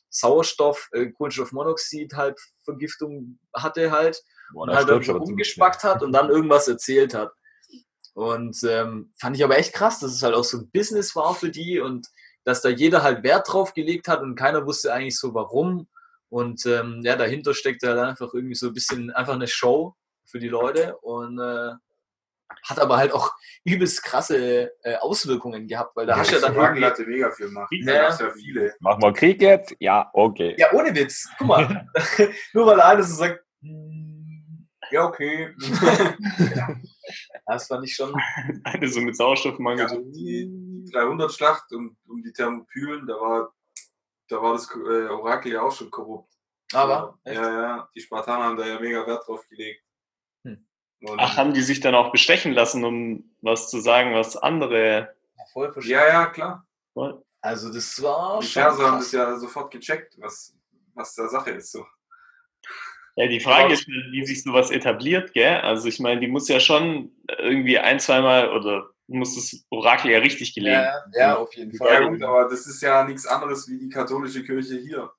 Sauerstoff, äh, Kohlenstoffmonoxid halt Vergiftung hatte halt Boah, und halt ziemlich rumgespackt hat und dann irgendwas erzählt hat. Und ähm, fand ich aber echt krass, dass es halt auch so ein Business war für die und dass da jeder halt Wert drauf gelegt hat und keiner wusste eigentlich so warum. Und ähm, ja, dahinter steckt halt einfach irgendwie so ein bisschen einfach eine Show für die Leute. Und äh, hat aber halt auch übelst krasse äh, Auswirkungen gehabt, weil da hast du ja dann hatte mega viel Macht. Da Ja. ja viele. Machen wir Krieg jetzt? Ja, okay. ja ohne Witz, guck mal, nur weil einer so sagt, "Hm, ja okay, das fand ich schon, Eine so mit Sauerstoffmangel. Ja, die 300 Schlacht um, um die Thermopylen, da war, da war das äh, Orakel ja auch schon korrupt. aber ja, ja, die Spartaner haben da ja mega Wert drauf gelegt. Und, Ach, haben die sich dann auch bestechen lassen, um was zu sagen, was andere. voll verstanden. ja, ja, klar. Also das war Die schon Perser haben das ja sofort gecheckt, was, was da Sache ist. So. Ja, die Frage ist, wie sich sowas etabliert, gell? Also ich meine, die muss ja schon irgendwie ein, zweimal oder muss das Orakel ja richtig gelegen. ja, ja, auf jeden Ja Fall. gut, aber das ist ja nichts anderes wie die katholische Kirche hier.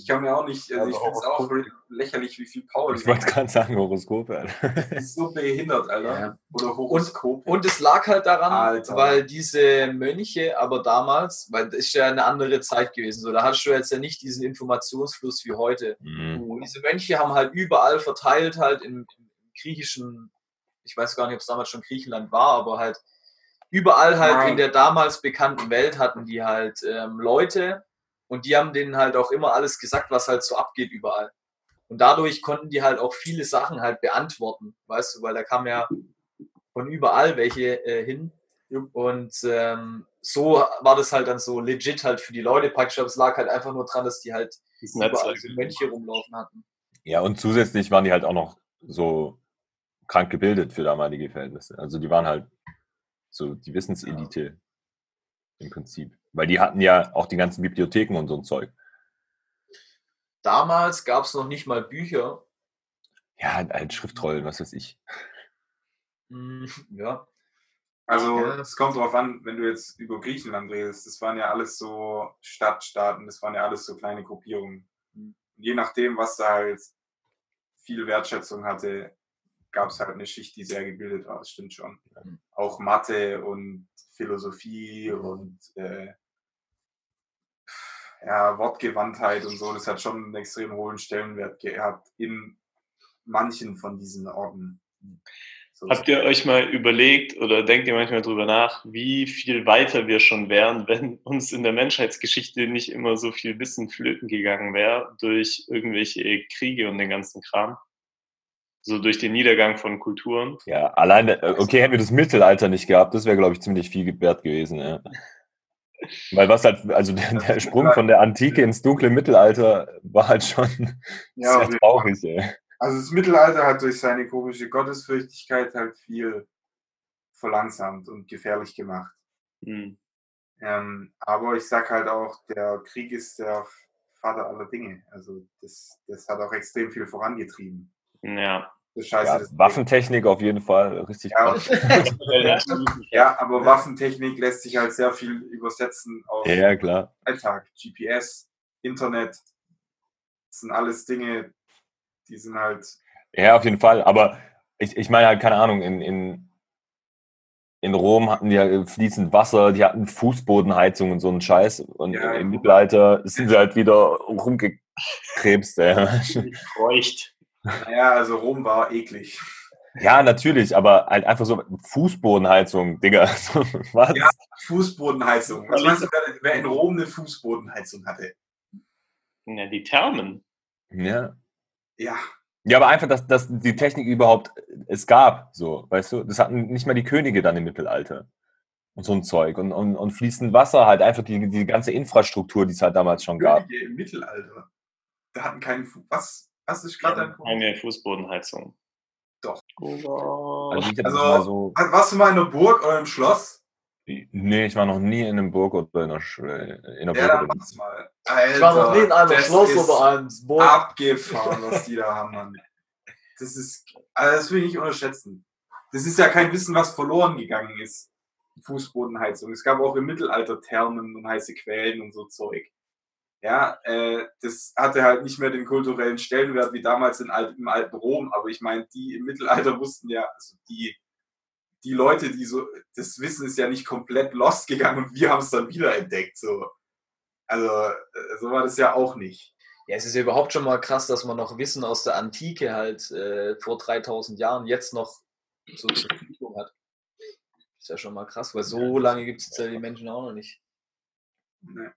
Ich kann mir auch nicht, also ich finde es auch lächerlich, wie viel Power Ich wollte gerade sagen, Horoskope. Alter. Das ist so behindert, Alter. Ja. Oder Horoskop. Und es lag halt daran, Alter. weil diese Mönche, aber damals, weil das ist ja eine andere Zeit gewesen, so da hattest du jetzt ja nicht diesen Informationsfluss wie heute. Mhm. Und diese Mönche haben halt überall verteilt, halt im, im griechischen, ich weiß gar nicht, ob es damals schon Griechenland war, aber halt überall halt Nein. in der damals bekannten Welt hatten die halt ähm, Leute und die haben denen halt auch immer alles gesagt, was halt so abgeht überall. Und dadurch konnten die halt auch viele Sachen halt beantworten, weißt du, weil da kam ja von überall welche äh, hin. Und ähm, so war das halt dann so legit halt für die Leute praktisch, aber es lag halt einfach nur dran, dass die halt Das überall so Mönche rumlaufen hatten. Ja, und zusätzlich waren die halt auch noch so krank gebildet für damalige Verhältnisse. Also die waren halt so die Wissenselite im Prinzip. Weil die hatten ja auch die ganzen Bibliotheken und so ein Zeug. Damals gab es noch nicht mal Bücher. Ja, halt Schriftrollen, was weiß ich. Hm, ja. Also es kommt drauf an, wenn du jetzt über Griechenland redest, das waren ja alles so Stadtstaaten, das waren ja alles so kleine Gruppierungen. Und je nachdem, was da halt viel Wertschätzung hatte, gab es halt eine Schicht, die sehr gebildet war, das stimmt schon. Auch Mathe und Philosophie und äh, ja, Wortgewandtheit und so, das hat schon einen extrem hohen Stellenwert gehabt in manchen von diesen Orten. So, Habt ihr euch mal überlegt oder denkt ihr manchmal drüber nach, wie viel weiter wir schon wären, wenn uns in der Menschheitsgeschichte nicht immer so viel Wissen flöten gegangen wäre durch irgendwelche Kriege und den ganzen Kram? So durch den Niedergang von Kulturen. Ja, alleine, äh, okay, hätten wir das Mittelalter nicht gehabt, das wäre, glaube ich, ziemlich viel wert gewesen. Ja. Weil was halt, also der, der Sprung von der Antike ins dunkle Mittelalter war halt schon Ja, sehr traurig. Ey. Also das Mittelalter hat durch seine komische Gottesfürchtigkeit halt viel verlangsamt und gefährlich gemacht. Hm. Ähm, aber ich sag halt auch, der Krieg ist der Vater aller Dinge. Also das, das hat auch extrem viel vorangetrieben. Ja. Scheiße, Ja, Waffentechnik auf jeden Fall richtig Ja, ja, aber Waffentechnik lässt sich halt sehr viel übersetzen auf Ja, ja, klar. Alltag. GPS, Internet, das sind alles Dinge, die sind halt Ja, auf jeden Fall. Aber ich, ich meine halt, keine Ahnung, in, in, in Rom hatten die ja fließend Wasser, die hatten Fußbodenheizung und so einen Scheiß. Und Ja, im ja. Mittelalter sind sie halt wieder rumgekrebst. Ey. Feucht. Naja, also Rom war eklig. Ja, natürlich, aber halt einfach so Fußbodenheizung, Digga. So, Was? Ja. Fußbodenheizung. Was meinst du, wer, in Rom eine Fußbodenheizung hatte? Ja, die Thermen. Ja. Ja, Ja, aber einfach, dass, dass die Technik überhaupt es gab, so, weißt du? Das hatten nicht mal die Könige dann im Mittelalter. Und so ein Zeug. Und, und, und fließend Wasser, halt einfach die, die ganze Infrastruktur, die es halt damals schon gab. Könige im Mittelalter. Da hatten keinen Fu Was? Was ist gerade Punkt? Keine Fußbodenheizung. Doch. Oh. Also Also- so. War- Warst du mal in einer Burg oder im Schloss? Nee, ich war noch nie in einem Burg oder in einer, Sch- in einer Ja, Burg. oder mach's mal. Ich war noch nie in einem das Schloss ist oder einem Burg. Abgefahren, was die da haben, Mann. Das ist, also das will ich nicht unterschätzen. Das ist ja kein Wissen, was verloren gegangen ist. Fußbodenheizung. Es gab auch im Mittelalter Thermen und heiße Quellen und so Zeug. Ja, äh, das hatte halt nicht mehr den kulturellen Stellenwert wie damals in alt, im alten Rom, aber ich meine, die im Mittelalter wussten ja, also die, die Leute, die so, das Wissen ist ja nicht komplett lost gegangen und wir haben es dann wiederentdeckt. So. Also, äh, so war das ja auch nicht. Ja, es ist ja überhaupt schon mal krass, dass man noch Wissen aus der Antike halt äh, vor 3000 Jahren jetzt noch so zur Verfügung hat. ja schon mal krass, weil so lange gibt es ja die Menschen auch noch nicht. Ne.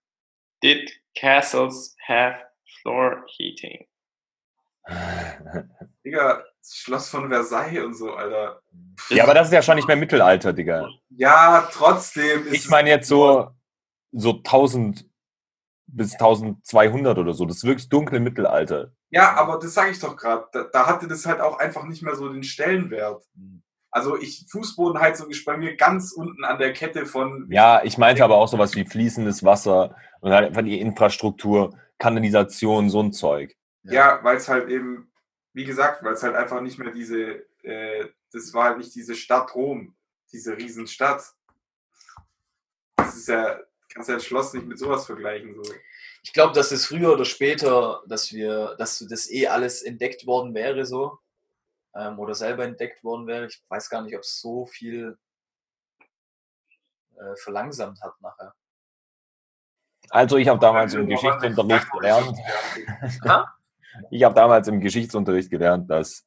Did castles have floor heating? Digga, das Schloss von Versailles und so, Alter. Ja, aber das ist ja schon nicht mehr Mittelalter, Digga. Ja, trotzdem ist Ich meine jetzt so, so 1000 bis 1200 oder so. Das ist wirklich dunkle Mittelalter. Ja, aber das sage ich doch gerade. Da, da hatte das halt auch einfach nicht mehr so den Stellenwert. Also ich, Fußbodenheizung ist bei mir ganz unten an der Kette von. Ja, ich meinte aber auch sowas wie fließendes Wasser und halt einfach die Infrastruktur, Kanalisation, so ein Zeug. Ja, weil es halt eben, wie gesagt, weil es halt einfach nicht mehr diese, äh, das war halt nicht diese Stadt Rom, diese Riesenstadt. Das ist ja, kannst ja ein Schloss nicht mit sowas vergleichen. So. Ich glaube, dass es früher oder später, dass wir, dass das eh alles entdeckt worden wäre, so. Ähm, oder selber entdeckt worden wäre. Ich weiß gar nicht, ob es so viel äh, verlangsamt hat nachher. Also ich habe damals im Geschichtsunterricht gelernt, ich habe damals im Geschichtsunterricht gelernt, dass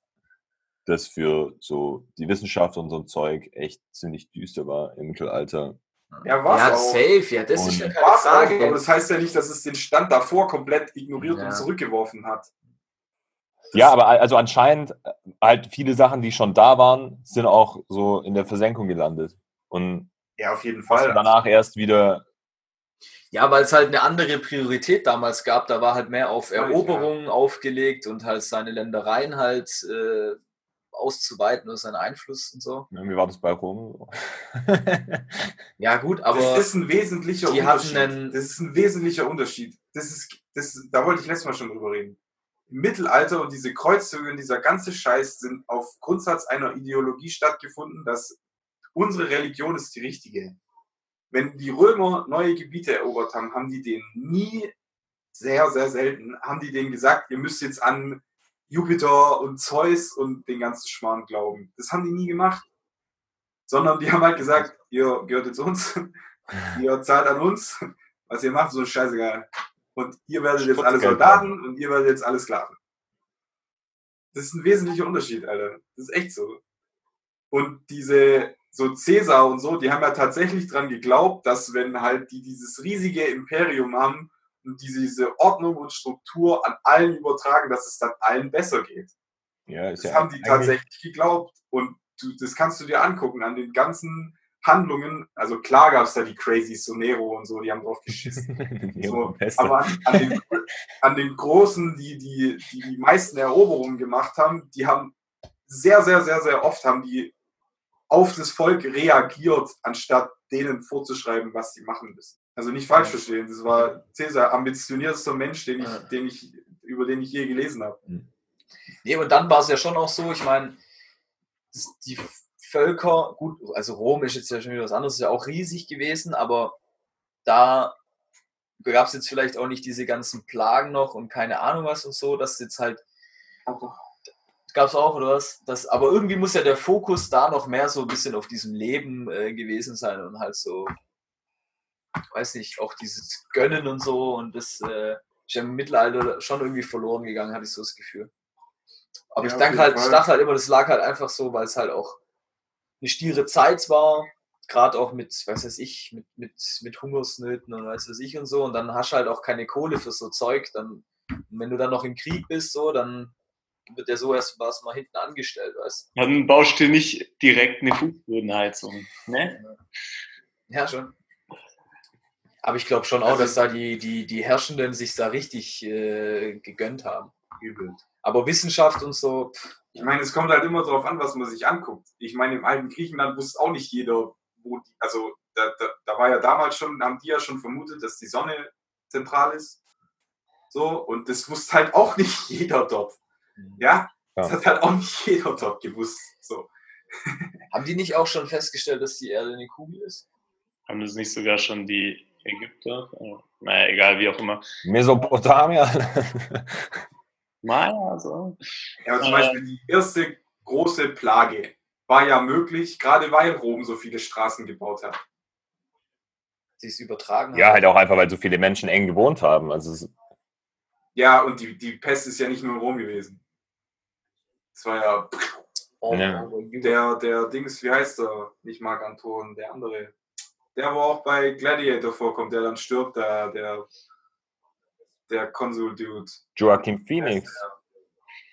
das für so die Wissenschaft und so ein Zeug echt ziemlich düster war im Mittelalter. Ja, war's ja, auch. safe, ja, das ist ja Und- keine auch, aber Frage. das heißt ja nicht, dass es den Stand davor komplett ignoriert Ja. und zurückgeworfen hat. Ja, aber al- also anscheinend äh, halt viele Sachen, die schon da waren, sind auch so in der Versenkung gelandet. Und Ja, auf jeden Fall. danach erst wieder Ja, weil es halt eine andere Priorität damals gab. Da war halt mehr auf Eroberungen aufgelegt und halt seine Ländereien halt äh, auszuweiten oder seinen Einfluss und so. Ja, Wie war das bei Rom? Ja, gut, aber das ist ein wesentlicher Unterschied. das ist ein wesentlicher Unterschied. Das ist, das, da wollte ich letztes Mal schon drüber reden. Im Mittelalter und diese Kreuzzüge und dieser ganze Scheiß sind auf Grundsatz einer Ideologie stattgefunden, dass unsere Religion ist die richtige. Wenn die Römer neue Gebiete erobert haben, haben die denen nie, sehr, sehr selten, haben die denen gesagt, ihr müsst jetzt an Jupiter und Zeus und den ganzen Schmarrn glauben. Das haben die nie gemacht. Sondern die haben halt gesagt, ihr gehört jetzt uns, ihr zahlt an uns, was ihr macht, so scheißegal. Und ihr werdet jetzt alle Soldaten und ihr werdet jetzt alle Sklaven. Das ist ein wesentlicher Unterschied, Alter. Das ist echt so. Und diese, so Cäsar und so, die haben ja tatsächlich dran geglaubt, dass wenn halt die dieses riesige Imperium haben und die diese Ordnung und Struktur an allen übertragen, dass es dann allen besser geht. Ja, ist Das ja haben die tatsächlich geglaubt. Und du, das kannst du dir angucken an den ganzen Handlungen. Also klar gab es da die Crazies, so Nero und so, die haben drauf geschissen. So, aber an, an, den, an den Großen, die die, die die meisten Eroberungen gemacht haben, die haben sehr, sehr, sehr, sehr oft haben die auf das Volk reagiert, anstatt denen vorzuschreiben, was sie machen müssen. Also nicht falsch verstehen, das war Cäsar, ambitioniertester Mensch, den ich, den ich, über den ich je gelesen habe. Nee, und dann war es ja schon auch so, ich meine, die Völker, gut, also Rom ist jetzt ja schon wieder was anderes, ist ja auch riesig gewesen, aber da gab es jetzt vielleicht auch nicht diese ganzen Plagen noch und keine Ahnung was und so, dass jetzt halt, gab es auch oder was? Das, aber irgendwie muss ja der Fokus da noch mehr so ein bisschen auf diesem Leben äh, gewesen sein und halt so, weiß nicht, auch dieses Gönnen und so und das äh, ist ja im Mittelalter schon irgendwie verloren gegangen, hatte ich so das Gefühl. Aber Ja, ich halt, ich dachte halt immer, das lag halt einfach so, weil es halt auch eine stiere Zeit war, gerade auch mit, was weiß ich, mit, mit, mit Hungersnöten und weiß was ich und so. Und dann hast du halt auch keine Kohle für so Zeug. Dann, und wenn du dann noch im Krieg bist, so, dann wird ja so erst was mal hinten angestellt, weißt Dann baust du nicht direkt eine Fußbodenheizung. Ne? Ja, schon. Aber ich glaube schon auch, Also- dass da die, die, die Herrschenden sich da richtig äh, gegönnt haben. Übel. Aber Wissenschaft und so, pff, Ich meine, es kommt halt immer darauf an, was man sich anguckt. Ich meine, im alten Griechenland wusste auch nicht jeder, wo die, also da, da, da war ja damals schon, haben die ja schon vermutet, dass die Sonne zentral ist. So, und das wusste halt auch nicht jeder dort. Ja, das Ja. hat halt auch nicht jeder dort gewusst. So. haben die nicht auch schon festgestellt, dass die Erde eine Kugel ist? Haben das nicht sogar schon die Ägypter? Naja, egal, wie auch immer. Mesopotamia. Maya, so. Ja, aber zum Äh. Beispiel die erste große Plage war ja möglich, gerade weil Rom so viele Straßen gebaut hat. Die es übertragen ja, haben? halt auch einfach, weil so viele Menschen eng gewohnt haben. Also Ja, und die, die Pest ist ja nicht nur in Rom gewesen. Es war ja Ja. over you. Der, der Dings, wie heißt er? Nicht Marc Anton, der andere. Der, wo auch bei Gladiator vorkommt, der dann stirbt, der, der, der Konsul-Dude. Joaquin Phoenix.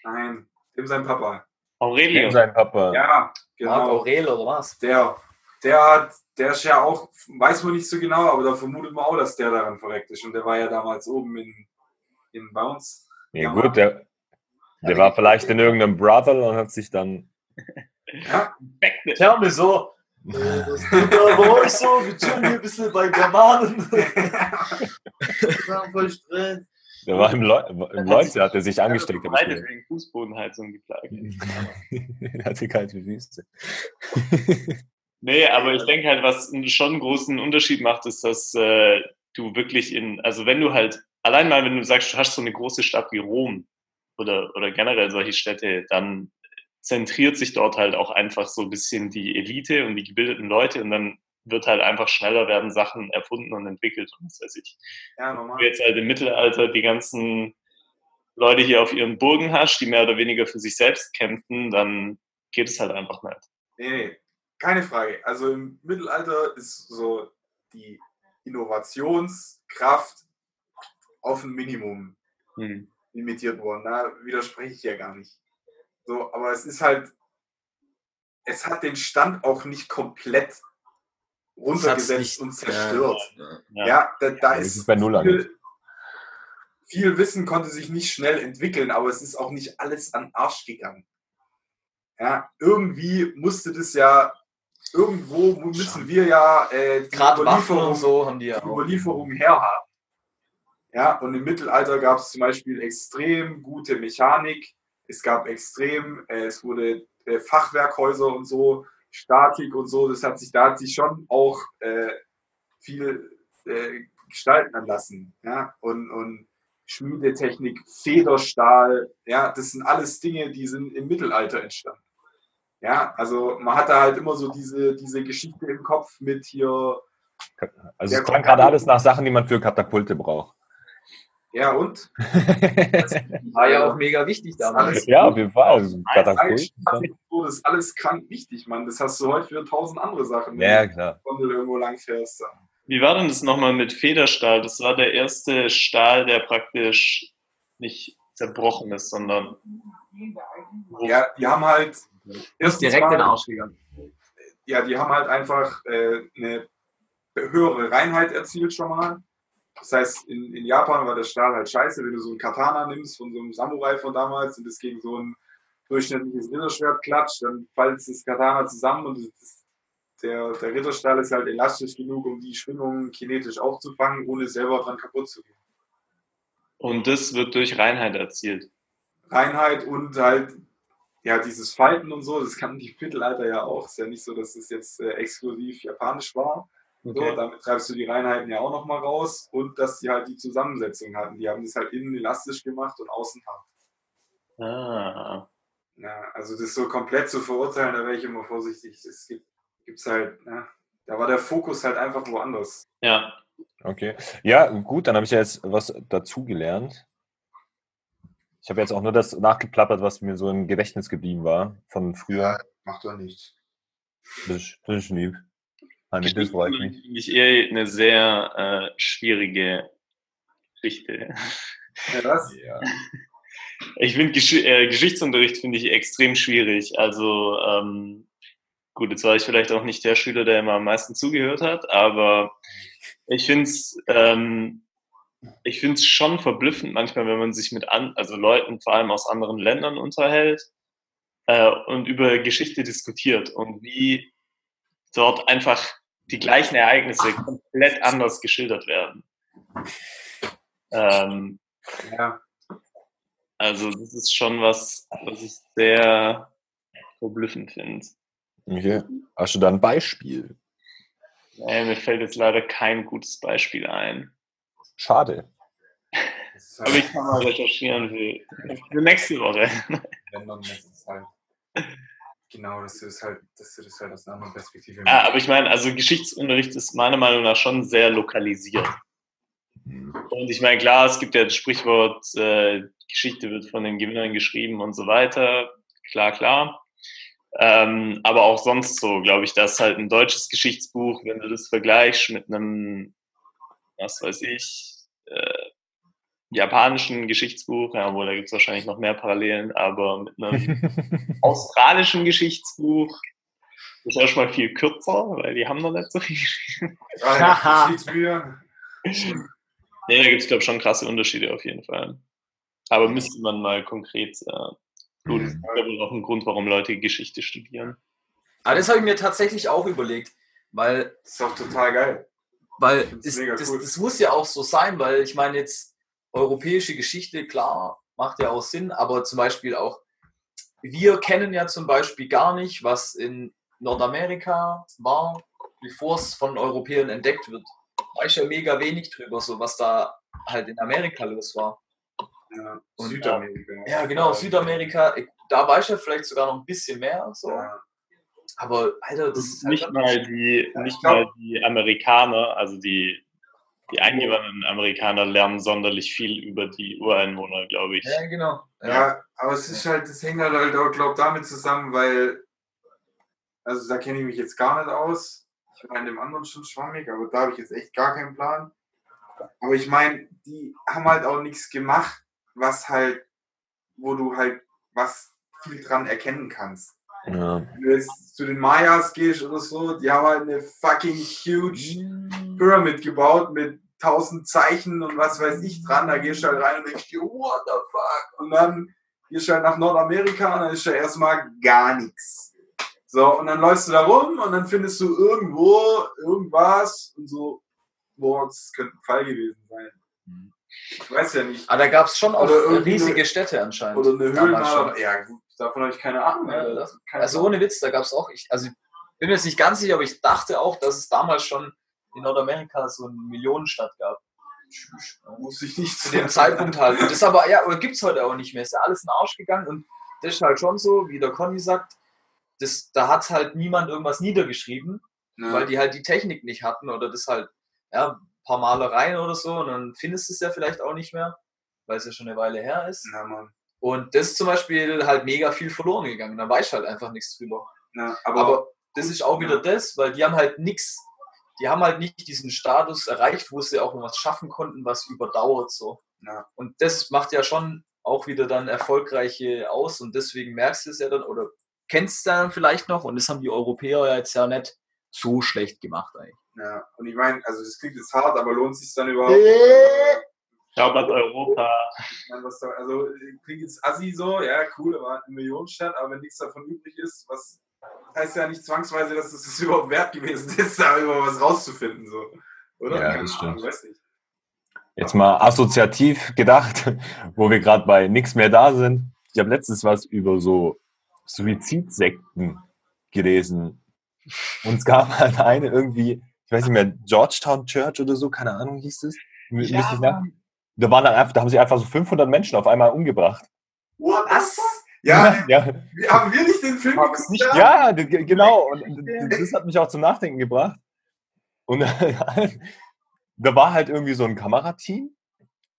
Nein, dem sein Papa. Aurelio. Sein Papa. Ja, Marc genau. Aurel oder was? Der, der hat, der ist ja auch, weiß man nicht so genau, aber da vermutet man auch, dass der daran verreckt ist. Und der war ja damals oben in, in Bounce. Ja, gut, der, der war vielleicht in irgendeinem Brother und hat sich dann. Ja, Tell me so. Äh, Das tut aber euch so, wir chillen hier ein bisschen bei Germanen. Ja, voll Stress. Der war im, Leu im Leute, hat er sich angesteckt. ich Beide wegen Fußbodenheizung geplagt. er hatte kalte Füße. Nee, aber ich denke halt, was schon einen großen Unterschied macht, ist, dass äh, du wirklich in, also wenn du halt, allein mal, wenn du sagst, du hast so eine große Stadt wie Rom oder, oder generell solche Städte, dann zentriert sich dort halt auch einfach so ein bisschen die Elite und die gebildeten Leute und dann wird halt einfach schneller werden Sachen erfunden und entwickelt und was weiß ich. ja Wenn normal. du jetzt halt im Mittelalter die ganzen Leute hier auf ihren Burgen hast, die mehr oder weniger für sich selbst kämpfen, dann geht es halt einfach nicht. Nee, nee, keine Frage. Also im Mittelalter ist so die Innovationskraft auf ein Minimum Hm. limitiert worden. Da widerspreche ich ja gar nicht. So, aber es ist halt, es hat den Stand auch nicht komplett runtergesetzt nicht- und zerstört. Ja. Ja, da, da Ja, ist bei Null viel, viel Wissen konnte sich nicht schnell entwickeln, aber es ist auch nicht alles an Arsch gegangen. Ja, irgendwie musste das ja, irgendwo müssen wir ja äh, die Überlieferung, so haben die die ja auch. Überlieferung herhaben. Ja, und im Mittelalter gab es zum Beispiel extrem gute Mechanik, es gab extrem, äh, es wurde äh, Fachwerkhäuser und so, Statik und so, das hat sich, da hat sich schon auch äh, viel äh, gestalten lassen. Ja, und, und Schmiedetechnik, Federstahl, ja, das sind alles Dinge, die sind im Mittelalter entstanden. Ja, also man hat da halt immer so diese, diese Geschichte im Kopf mit hier, Also es klang gerade alles nach Sachen, die man für Katapulte braucht. Ja und? War ja auch mega wichtig damals. ja, auf jeden Fall. Also das ist alles krank wichtig, Mann. Das hast du heute für tausend andere Sachen, wenn Ja, du klar. der Gondel irgendwo lang fährst. Wie war denn das nochmal mit Federstahl? Das war der erste Stahl, der praktisch nicht zerbrochen ist, sondern Ja, die haben halt Direkt in den Arsch gegangen. ja, die haben halt einfach äh, eine höhere Reinheit erzielt schon mal. Das heißt, in, in Japan war der Stahl halt scheiße, wenn du so einen Katana nimmst von so einem Samurai von damals und das gegen so ein durchschnittliches Ritterschwert klatscht, dann faltet das Katana zusammen und das, der, der Ritterstahl ist halt elastisch genug, um die Schwingungen kinetisch aufzufangen, ohne selber dran kaputt zu gehen. und das wird durch Reinheit erzielt. Reinheit und halt ja dieses Falten und so, das kannten die Mittelalter ja auch. Ist ja nicht so, dass es jetzt äh, exklusiv japanisch war. So, damit treibst du die Reinheiten ja auch nochmal raus und dass die halt die Zusammensetzung hatten. Die haben das halt innen elastisch gemacht und außen hart. Ah. Ja, also das so komplett zu verurteilen, da wäre ich immer vorsichtig. Es gibt gibt's halt, ja, da war der Fokus halt einfach woanders. Ja. Okay. Ja, gut, dann habe ich ja jetzt was dazugelernt. Ich habe jetzt auch nur das nachgeplappert, was mir so im Gedächtnis geblieben war von früher. Macht doch nichts. Das, ist- das ist lieb. Hanni, das freut mich. Finde ich eher eine sehr äh, schwierige Geschichte. Ja, was? Ja. Ich finde Gesch äh, Geschichtsunterricht finde ich extrem schwierig. Also ähm, gut, jetzt war ich vielleicht auch nicht der Schüler, der immer am meisten zugehört hat, aber ich finde es ähm, ich finde es schon verblüffend manchmal, wenn man sich mit an, also Leuten vor allem aus anderen Ländern unterhält äh, und über Geschichte diskutiert und wie dort einfach die gleichen Ereignisse komplett anders geschildert werden. Ähm, Ja. also das ist schon was, was ich sehr verblüffend finde. Okay. Hast du da ein Beispiel? Nee, mir fällt jetzt leider kein gutes Beispiel ein. Schade. Aber ich kann mal recherchieren für, für nächste Woche. wenn dann, ist halt, genau, dass du das halt, dass du das halt aus einer anderen Perspektive Ah, aber ich meine, also Geschichtsunterricht ist meiner Meinung nach schon sehr lokalisiert. Hm. Und ich meine, klar, es gibt ja das Sprichwort, äh, Geschichte wird von den Gewinnern geschrieben und so weiter. Klar, klar. Ähm, aber auch sonst so, glaube ich, dass halt ein deutsches Geschichtsbuch, wenn du das vergleichst mit einem, was weiß ich, äh, japanischen Geschichtsbuch, ja, wo da gibt es wahrscheinlich noch mehr Parallelen, aber mit einem australischen Geschichtsbuch ist erstmal viel kürzer, weil die haben noch nicht so viel geschrieben. Ah. Nee, da gibt es, glaube ich, schon krasse Unterschiede auf jeden Fall. Aber müsste man mal konkret äh, gut, das ist ja wohl auch ein Grund, warum Leute Geschichte studieren. Aber das habe ich mir tatsächlich auch überlegt, weil, Das ist auch total geil. weil das, das, cool. das muss ja auch so sein, weil ich meine jetzt europäische Geschichte, klar, macht ja auch Sinn, aber zum Beispiel auch, wir kennen ja zum Beispiel gar nicht, was in Nordamerika war, bevor es von Europäern entdeckt wird. Weiß ja mega wenig drüber, so was da halt in Amerika los war. Ja. Und, Südamerika. Ja, genau, Südamerika, da weiß ich ja vielleicht sogar noch ein bisschen mehr, so. Ja. Aber, Alter, das ist halt Nicht mal die, Ja, nicht mal die Amerikaner, also die, die eingewanderten Amerikaner lernen sonderlich viel über die Ureinwohner, glaube ich. Ja, genau. Ja. aber es ist halt, das hängt halt, halt auch, glaube damit zusammen, weil, also da kenne ich mich jetzt gar nicht aus. Ich war in dem anderen schon schwammig, aber da habe ich jetzt echt gar keinen Plan. Aber ich meine, die haben halt auch nichts gemacht, was halt, wo du halt was viel dran erkennen kannst. Ja. Wenn du jetzt zu den Mayas gehst oder so, die haben halt eine fucking huge Mhm. Pyramid gebaut mit tausend Zeichen und was weiß ich dran. Da gehst du halt rein und denkst dir, what the fuck? Und dann gehst du halt nach Nordamerika und dann ist da erstmal gar nichts. So, und dann läufst du da rum und dann findest du irgendwo irgendwas und so, boah, das könnte ein Fall gewesen sein. Ich weiß ja nicht. Aber Ah, da gab es schon auch riesige Städte anscheinend. Oder eine Höhle. schon. Ja, gut, davon habe ich keine Ahnung. Ja, Keine Also ohne Witz, da gab es auch, ich, also ich bin mir jetzt nicht ganz sicher, aber ich dachte auch, dass es damals schon in Nordamerika so eine Millionenstadt gab. Muss ich nicht Zu dem Zeitpunkt halt. Und Das aber, ja, gibt es heute auch nicht mehr. Ist ja alles in den Arsch gegangen und das ist halt schon so, wie der Conny sagt, das, da hat halt niemand irgendwas niedergeschrieben, Ja. weil die halt die Technik nicht hatten oder das halt, ja, ein paar Malereien oder so und dann findest du es ja vielleicht auch nicht mehr, weil es ja schon eine Weile her ist. Ja, Mann. Und das ist zum Beispiel halt mega viel verloren gegangen. Da weiß ich halt einfach nichts drüber. Ja, aber, Aber das ist auch wieder das, weil die haben halt nichts, die haben halt nicht diesen Status erreicht, wo sie auch noch was schaffen konnten, was überdauert so. Ja. Und das macht ja schon auch wieder dann erfolgreiche aus und deswegen merkst du es ja dann oder kennst du dann vielleicht noch und das haben die Europäer ja jetzt ja nicht so schlecht gemacht eigentlich. ja. und ich meine, also das klingt jetzt hart, aber lohnt sich dann überhaupt? Schaubert Europa. Was da, also klingt jetzt assi so, ja, cool, aber eine Millionenstadt, aber wenn nichts davon übrig ist, was heißt ja nicht zwangsweise, dass es das überhaupt wert gewesen ist, da über was rauszufinden, so. Oder? Ja, Keine das Ahnung, stimmt. weiß nicht. Jetzt mal assoziativ gedacht, wo wir gerade bei nichts mehr da sind. Ich habe letztens was über so Suizidsekten gelesen. Und es gab halt eine irgendwie, ich weiß nicht mehr, Georgetown Church oder so, keine Ahnung hieß es. Mü- müsste ich nach- Da, waren dann einfach, da haben sie einfach so 500 Menschen auf einmal umgebracht. What Was? Ja, ja, haben wir nicht den Film geguckt? nicht- ja genau. Und das hat mich auch zum Nachdenken gebracht. Und da war halt irgendwie so ein Kamerateam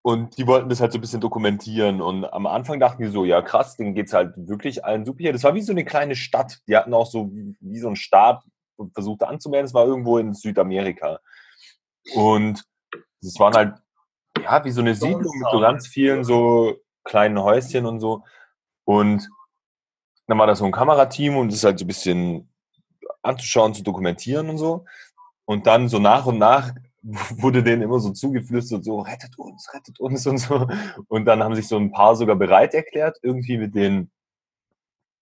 und die wollten das halt so ein bisschen dokumentieren. Und am Anfang dachten die so, ja krass, denen geht's halt wirklich allen super hier. Das war wie so eine kleine Stadt. Die hatten auch so wie, so ein Staat und versuchte anzumelden. Es war irgendwo in Südamerika. Und das waren halt, ja, wie so eine Siedlung mit so ganz vielen so kleinen Häuschen und so. Und dann war da so ein Kamerateam und das ist halt so ein bisschen anzuschauen, zu dokumentieren und so. Und dann so nach und nach wurde denen immer so zugeflüstert, so rettet uns, rettet uns und so. Und dann haben sich so ein paar sogar bereit erklärt, irgendwie mit denen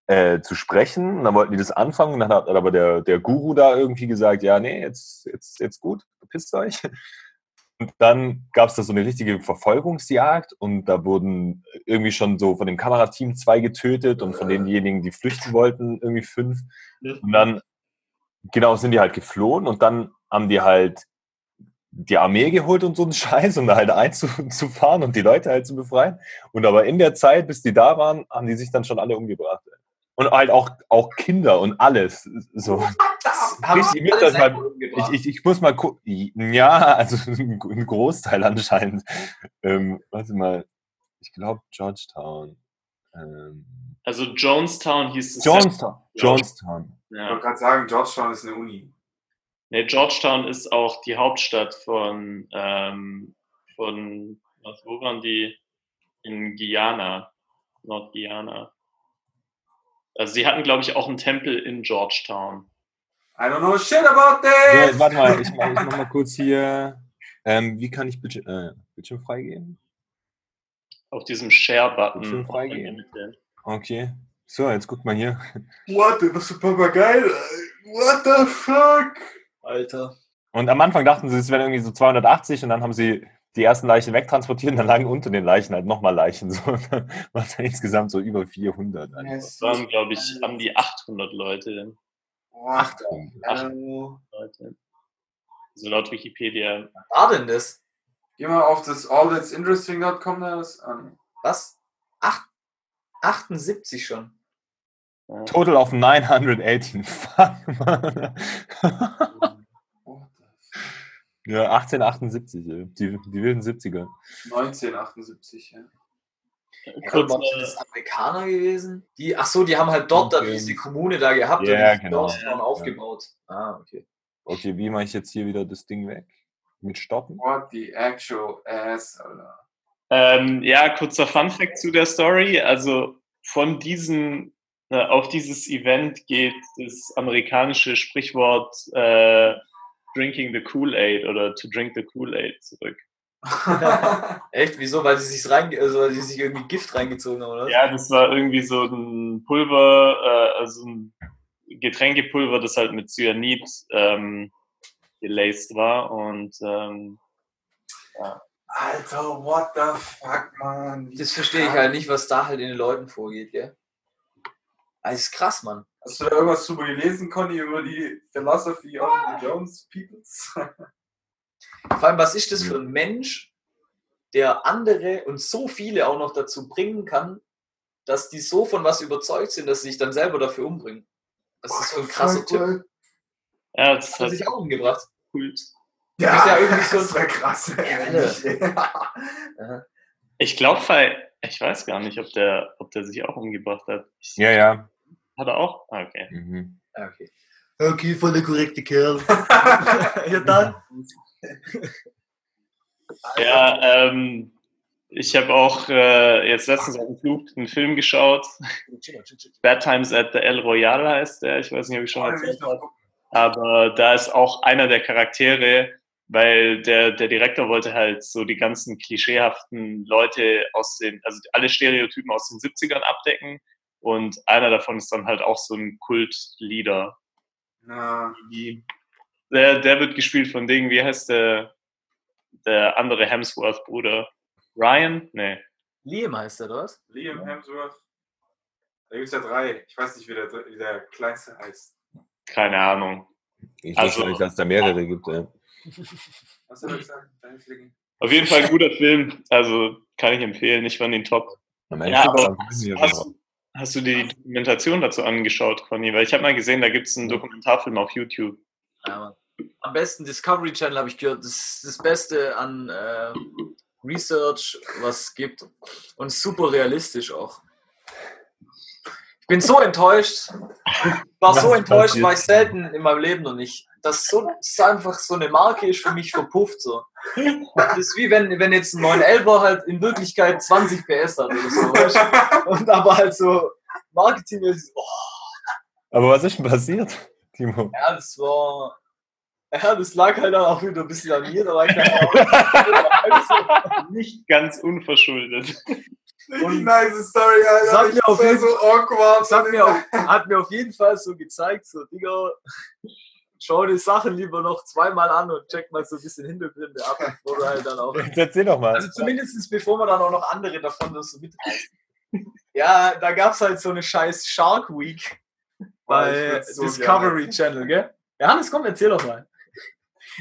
äh, zu sprechen. Und dann wollten die das anfangen. Und dann hat aber der, der Guru da irgendwie gesagt, ja, nee, jetzt, jetzt, jetzt gut, verpisst euch. Und dann gab es da so eine richtige Verfolgungsjagd und da wurden irgendwie schon so von dem Kamerateam zwei getötet und von denjenigen, die flüchten wollten, irgendwie fünf. Und dann, genau, sind die halt geflohen und dann haben die halt die Armee geholt und so einen Scheiß, um da halt einzufahren und die Leute halt zu befreien. Und aber in der Zeit, bis die da waren, haben die sich dann schon alle umgebracht. Und halt auch, auch Kinder und alles. So. Haben Ich- sie ich muss alle das mal- selber umgebracht? Ich, ich, ich muss mal gucken. Ja, also ein Großteil anscheinend. Ähm, warte mal. Ich glaube Georgetown. Ähm, Also Jonestown hieß es. Jonestown. Jonestown. Ich Ja. wollte gerade sagen, Georgetown ist eine Uni. Nee, Georgetown ist auch die Hauptstadt von, ähm, von was, wo waren die? In Guyana, Nordguyana. Also sie hatten, glaube ich, auch einen Tempel in Georgetown. I don't know shit about So, this! jetzt warte mal, ich mach, ich mach mal kurz hier. Ähm, wie kann ich Bildschirm, äh, Bildschirm freigeben? Auf diesem Share-Button. Bildschirm freigeben. Okay. So, jetzt guckt mal hier. What? Das ist Papagei? What the fuck? Alter. Und am Anfang dachten sie, es wären irgendwie so 280 und dann haben sie die ersten Leichen wegtransportiert und dann lagen unter den Leichen halt nochmal Leichen. So, dann war es dann insgesamt so über 400. einfach. Das waren, glaube ich, an die 800 Leute. What? Leute. Also laut Wikipedia. Was war denn das? Geh mal auf das allthat'sinteresting.com da an. Was? Acht, 78 schon. Total of 918. Fuck, Mann. Ja, 1878, ey. die, die wilden 70er. the- 1978, ja. Kurz, Kurz, äh, das Amerikaner gewesen? Die, ach so, die haben halt dort dann Okay. diese Kommune da gehabt Ja, und genau. Georgetown aufgebaut. Ah, okay. Okay, wie mache ich jetzt hier wieder das Ding weg? Mit Stoppen? What the actual ass, Alter. Ähm, ja, kurzer Funfact zu der Story. Also von diesem, äh, auf dieses Event geht das amerikanische Sprichwort äh, Drinking the Kool-Aid oder to drink the Kool-Aid zurück. Echt? Wieso? Weil sie sich rein, also weil sie sich irgendwie Gift reingezogen haben, oder? was? Ja, das war irgendwie so ein Pulver, äh, also ein Getränkepulver, das halt mit Cyanid ähm, gelaced war und ähm, Alter, what the fuck, man. Das verstehe ich halt nicht, was da halt in den Leuten vorgeht, gell? Das ist krass, Mann. Hast du da irgendwas drüber gelesen, Conny, über die Philosophy of the Jones Peoples? Vor allem, was ist das für ein Mensch, der andere und so viele auch noch dazu bringen kann, dass die so von was überzeugt sind, dass sie sich dann selber dafür umbringen? Was ist das für ein krasser Typ? ja, das ist Hat halt sich auch umgebracht. Kult. Das ist ja irgendwie so ein- das wäre krass. Aha. Ich glaube, ich weiß gar nicht, ob der, ob der sich auch umgebracht hat. Ich, Ja, ja. Hat er auch? Ah, okay. Mhm. Ah, Okay. Okay, voll der korrekte Kerl. ja, dann. Ja, ähm, ich habe auch äh, jetzt letztens auf dem Flug einen Film geschaut. Bad Times at the El Royale heißt der. Ich weiß nicht, ob ich schon mal erzählt habe. Aber da ist auch einer der Charaktere, weil der, der Direktor wollte halt so die ganzen klischeehaften Leute aus den, also alle Stereotypen aus den 70ern abdecken. Und einer davon ist dann halt auch so ein Kultleader. Na, Der, der wird gespielt von Ding, wie heißt der, der andere Hemsworth-Bruder? Ryan? Nee. Liam heißt er, oder was? Liam Hemsworth. Da gibt es ja drei. Ich weiß nicht, wie der, wie der kleinste heißt. Keine Ahnung. Ich Also- weiß nicht, dass es da mehrere gibt. Ey. Was hat er gesagt? Dein Fliegen? Auf jeden Fall ein guter Film. Also kann ich empfehlen. Ich fand ihn top. Am Ja, Ende aber wissen wir Hast. Hast du die Dokumentation dazu angeschaut, Conny? Weil ich habe mal gesehen, da gibt es einen Dokumentarfilm auf YouTube. Ja. Am besten Discovery Channel habe ich gehört. Das ist das Beste an äh, Research, was es gibt. Und super realistisch auch. Ich bin so enttäuscht. War so enttäuscht, war ich selten in meinem Leben noch nicht. Dass so das einfach so eine Marke ist für mich verpufft. So. Das ist wie wenn, wenn jetzt ein 911er halt in Wirklichkeit 20 PS hat oder so. Weißt? Und aber halt so Marketing, oh, Aber was ist denn passiert, Timo? Ja, das war. Ja, das lag halt dann auch wieder ein bisschen an mir, da war ich dann auch. Nicht ganz unverschuldet. Richtig nice Story, Alter. Sag mir auf jeden so awkward. Das hat mir, auf, hat mir auf jeden Fall so gezeigt, so, Digga, schau die Sachen lieber noch zweimal an und check mal so ein bisschen Hintergründe ab, bevor du halt dann auch. Jetzt erzähl doch mal. Also zumindest bevor man dann auch noch andere davon so mitreißen. Ja, da gab es halt so eine scheiß Shark Week Oh, bei würd's so Discovery Channel, gell? Ja, Hannes, komm, erzähl doch mal.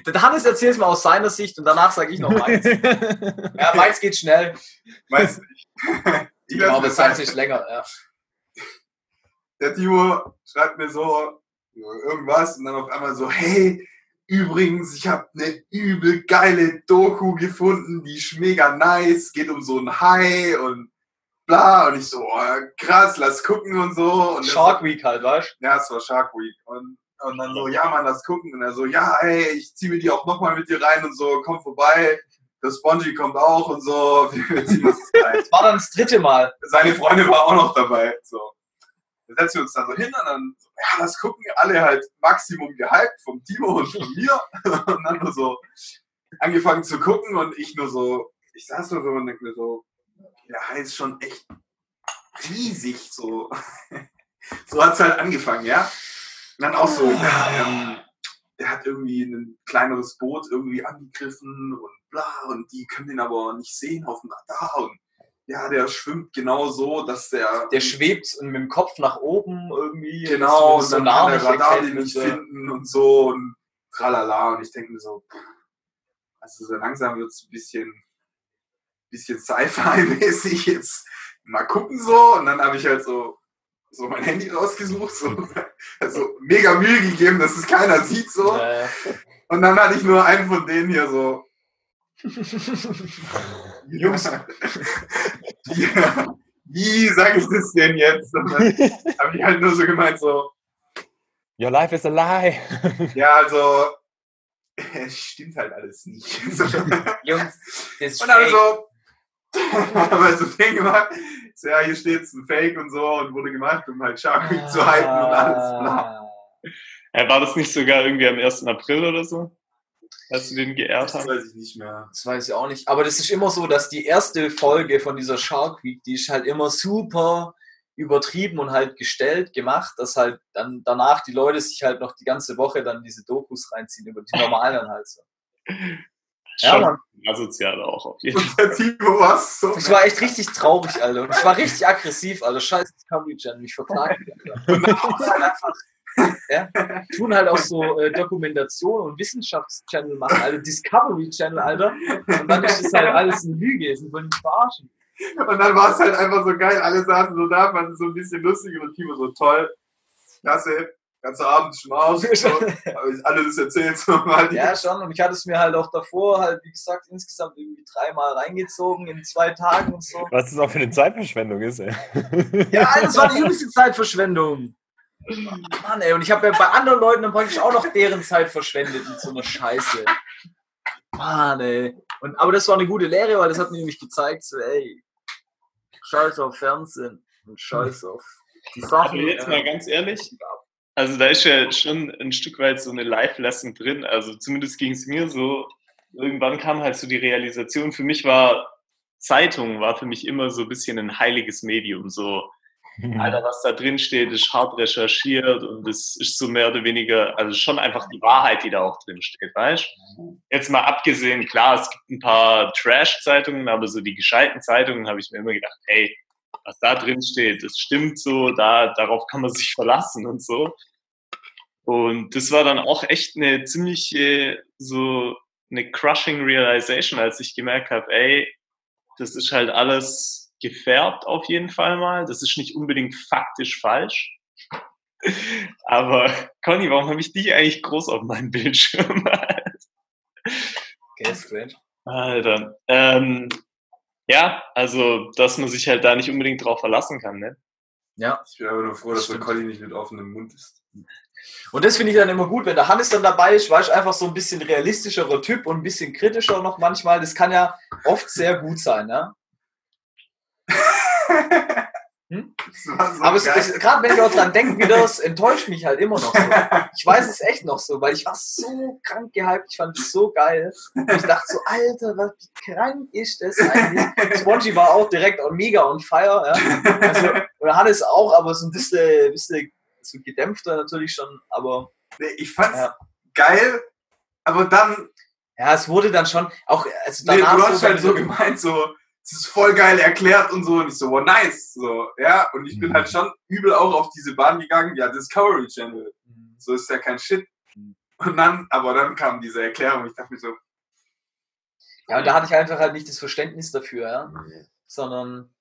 Der Hannes erzählt es mal aus seiner Sicht und danach sage ich noch meins. Ja, meins geht schnell. Weißt du nicht. Ich glaube, seins ist länger, ja. Der Timo schreibt mir so irgendwas und dann auf einmal so, hey, übrigens, ich habe eine übel geile Doku gefunden, die ist mega nice, geht um so ein Hai und bla. Und ich so, oh, krass, lass gucken und so. Und Shark Week halt, weißt Ja, es war Shark Week. Und, und dann so, ja, Mann, lass gucken. Und er so, ja, ey, ich zieh mir die auch nochmal mit dir rein und so, komm vorbei. Das Spongy kommt auch und so. Wir ziehen das du? War dann das dritte Mal. Seine Freundin war auch noch dabei. So. Dann setzen wir uns dann so hin und dann, so, ja, lass gucken. Alle halt Maximum gehypt vom Timo und von mir. Und dann nur so angefangen zu gucken und ich nur so, ich saß nur so und denke mir so, der Hai ist schon echt riesig. So, so hat es halt angefangen, ja. Und dann auch so, ja, ähm, der hat irgendwie ein kleineres Boot irgendwie angegriffen und bla und die können den aber nicht sehen auf dem Radar und ja, der schwimmt genau so, dass der, Der schwebt mit dem Kopf nach oben irgendwie. genau und dann kann der Radar den nicht finden und so und tralala. Und ich denke mir so, also so langsam wird es ein bisschen, bisschen Sci-Fi-mäßig jetzt. Mal gucken so. Und dann habe ich halt so so mein Handy rausgesucht, so. Also mega Mühe gegeben, dass es keiner sieht so. Und dann hatte ich nur einen von denen hier so Jungs. wie, wie sage ich das denn jetzt? Habe ich halt nur so gemeint so, Your life is a lie. ja, also es stimmt halt alles nicht. Jungs, das ist Und dann fake. so, haben wir so Ding gemacht. So, ja, hier steht es ein Fake und so und wurde gemacht, um halt Shark Week zu halten und alles bla. Ah. Äh, war das nicht sogar irgendwie am 1. April oder so? Als du den geehrt Das hast? weiß ich nicht mehr. Das weiß ich auch nicht. Aber das ist immer so, dass die erste Folge von dieser Shark Week, die ist halt immer super übertrieben und halt gestellt, gemacht, dass halt dann danach die Leute sich halt noch die ganze Woche dann diese Dokus reinziehen, über die normalen halt so. Ja, Schon Mann. asozial auch auf jeden Fall. Und der Timo war so. Ich war echt richtig traurig, Alter. Und ich war richtig aggressiv, Alter. Scheiß Discovery Channel, mich verklagt. Und dann halt einfach, ja, tun halt auch so äh, Dokumentation und Wissenschaftschannel machen, Alter. Discovery Channel, Alter. Und dann ist das halt alles eine Lüge. Sie wollen mich verarschen. Und dann war es halt einfach so geil. Alle saßen so da, fanden es so ein bisschen lustig und Timo so toll. Klasse. Ganzer Abend. Hab ich alles erzählt. So mal. Ja, schon. Und ich hatte es mir halt auch davor halt, wie gesagt, insgesamt irgendwie dreimal reingezogen in zwei Tagen und so. Was das auch für eine Zeitverschwendung ist, ey. Ja, das war die jüngste Zeitverschwendung. Mann, ey, und ich habe ja bei anderen Leuten dann praktisch auch noch deren Zeit verschwendet mit so einer Scheiße. Mann, ey. Und, aber das war eine gute Lehre, weil das hat mir nämlich gezeigt, so, ey, scheiß auf Fernsehen und scheiß auf die Aber Sachen. jetzt mal äh, ganz ehrlich, also da ist ja schon ein Stück weit so eine Live-Lesson drin. Also zumindest ging es mir so. Irgendwann kam halt so die Realisation, für mich war Zeitung war für mich immer so ein bisschen ein heiliges Medium. So, Alter, was da drin steht, ist hart recherchiert und es ist so mehr oder weniger, also schon einfach die Wahrheit, die da auch drin steht, weißt Jetzt mal abgesehen, klar, es gibt ein paar Trash-Zeitungen, aber so die gescheiten Zeitungen habe ich mir immer gedacht, hey, was da drin steht, das stimmt so, da, darauf kann man sich verlassen und so. Und das war dann auch echt eine ziemliche, so eine crushing Realization, als ich gemerkt habe, ey, das ist halt alles gefärbt auf jeden Fall mal. Das ist nicht unbedingt faktisch falsch. Aber Conny, warum habe ich dich eigentlich groß auf meinem Bildschirm? Okay, strange. Alter. Ähm, ja, also, dass man sich halt da nicht unbedingt drauf verlassen kann, ne? Ja. Ich bin aber nur froh, dass der. Colli nicht mit offenem Mund ist. Und das finde ich dann immer gut, wenn der Hannes dann dabei ist, weißt du, einfach so ein bisschen realistischerer Typ und ein bisschen kritischer noch manchmal. Das kann ja oft sehr gut sein, ja. Das war so Aber es, es, gerade wenn ich auch dran denke, wieder, es enttäuscht mich halt immer noch so. Ich weiß es echt noch so, weil ich war so krank gehypt, ich fand es so geil. Und ich dachte so, Alter, was wie krank ist das eigentlich? Spongy war auch direkt on, mega on fire, ja. Also, oder Hannes auch, aber so ein bisschen, bisschen so gedämpfter natürlich schon, aber Nee, ich fand's Ja. geil, aber dann, ja, es wurde dann schon auch, also nee, du danach hast so, halt so gemeint, so, es ist voll geil erklärt und so, und ich so, wow, nice, so, ja, und ich bin Mhm. halt schon übel auch auf diese Bahn gegangen, ja, Discovery Channel, so ist ja kein Shit. Mhm. Und dann, aber dann kam diese Erklärung, ich dachte mir so, Ja, und da hatte ich einfach halt nicht das Verständnis dafür, ja, sondern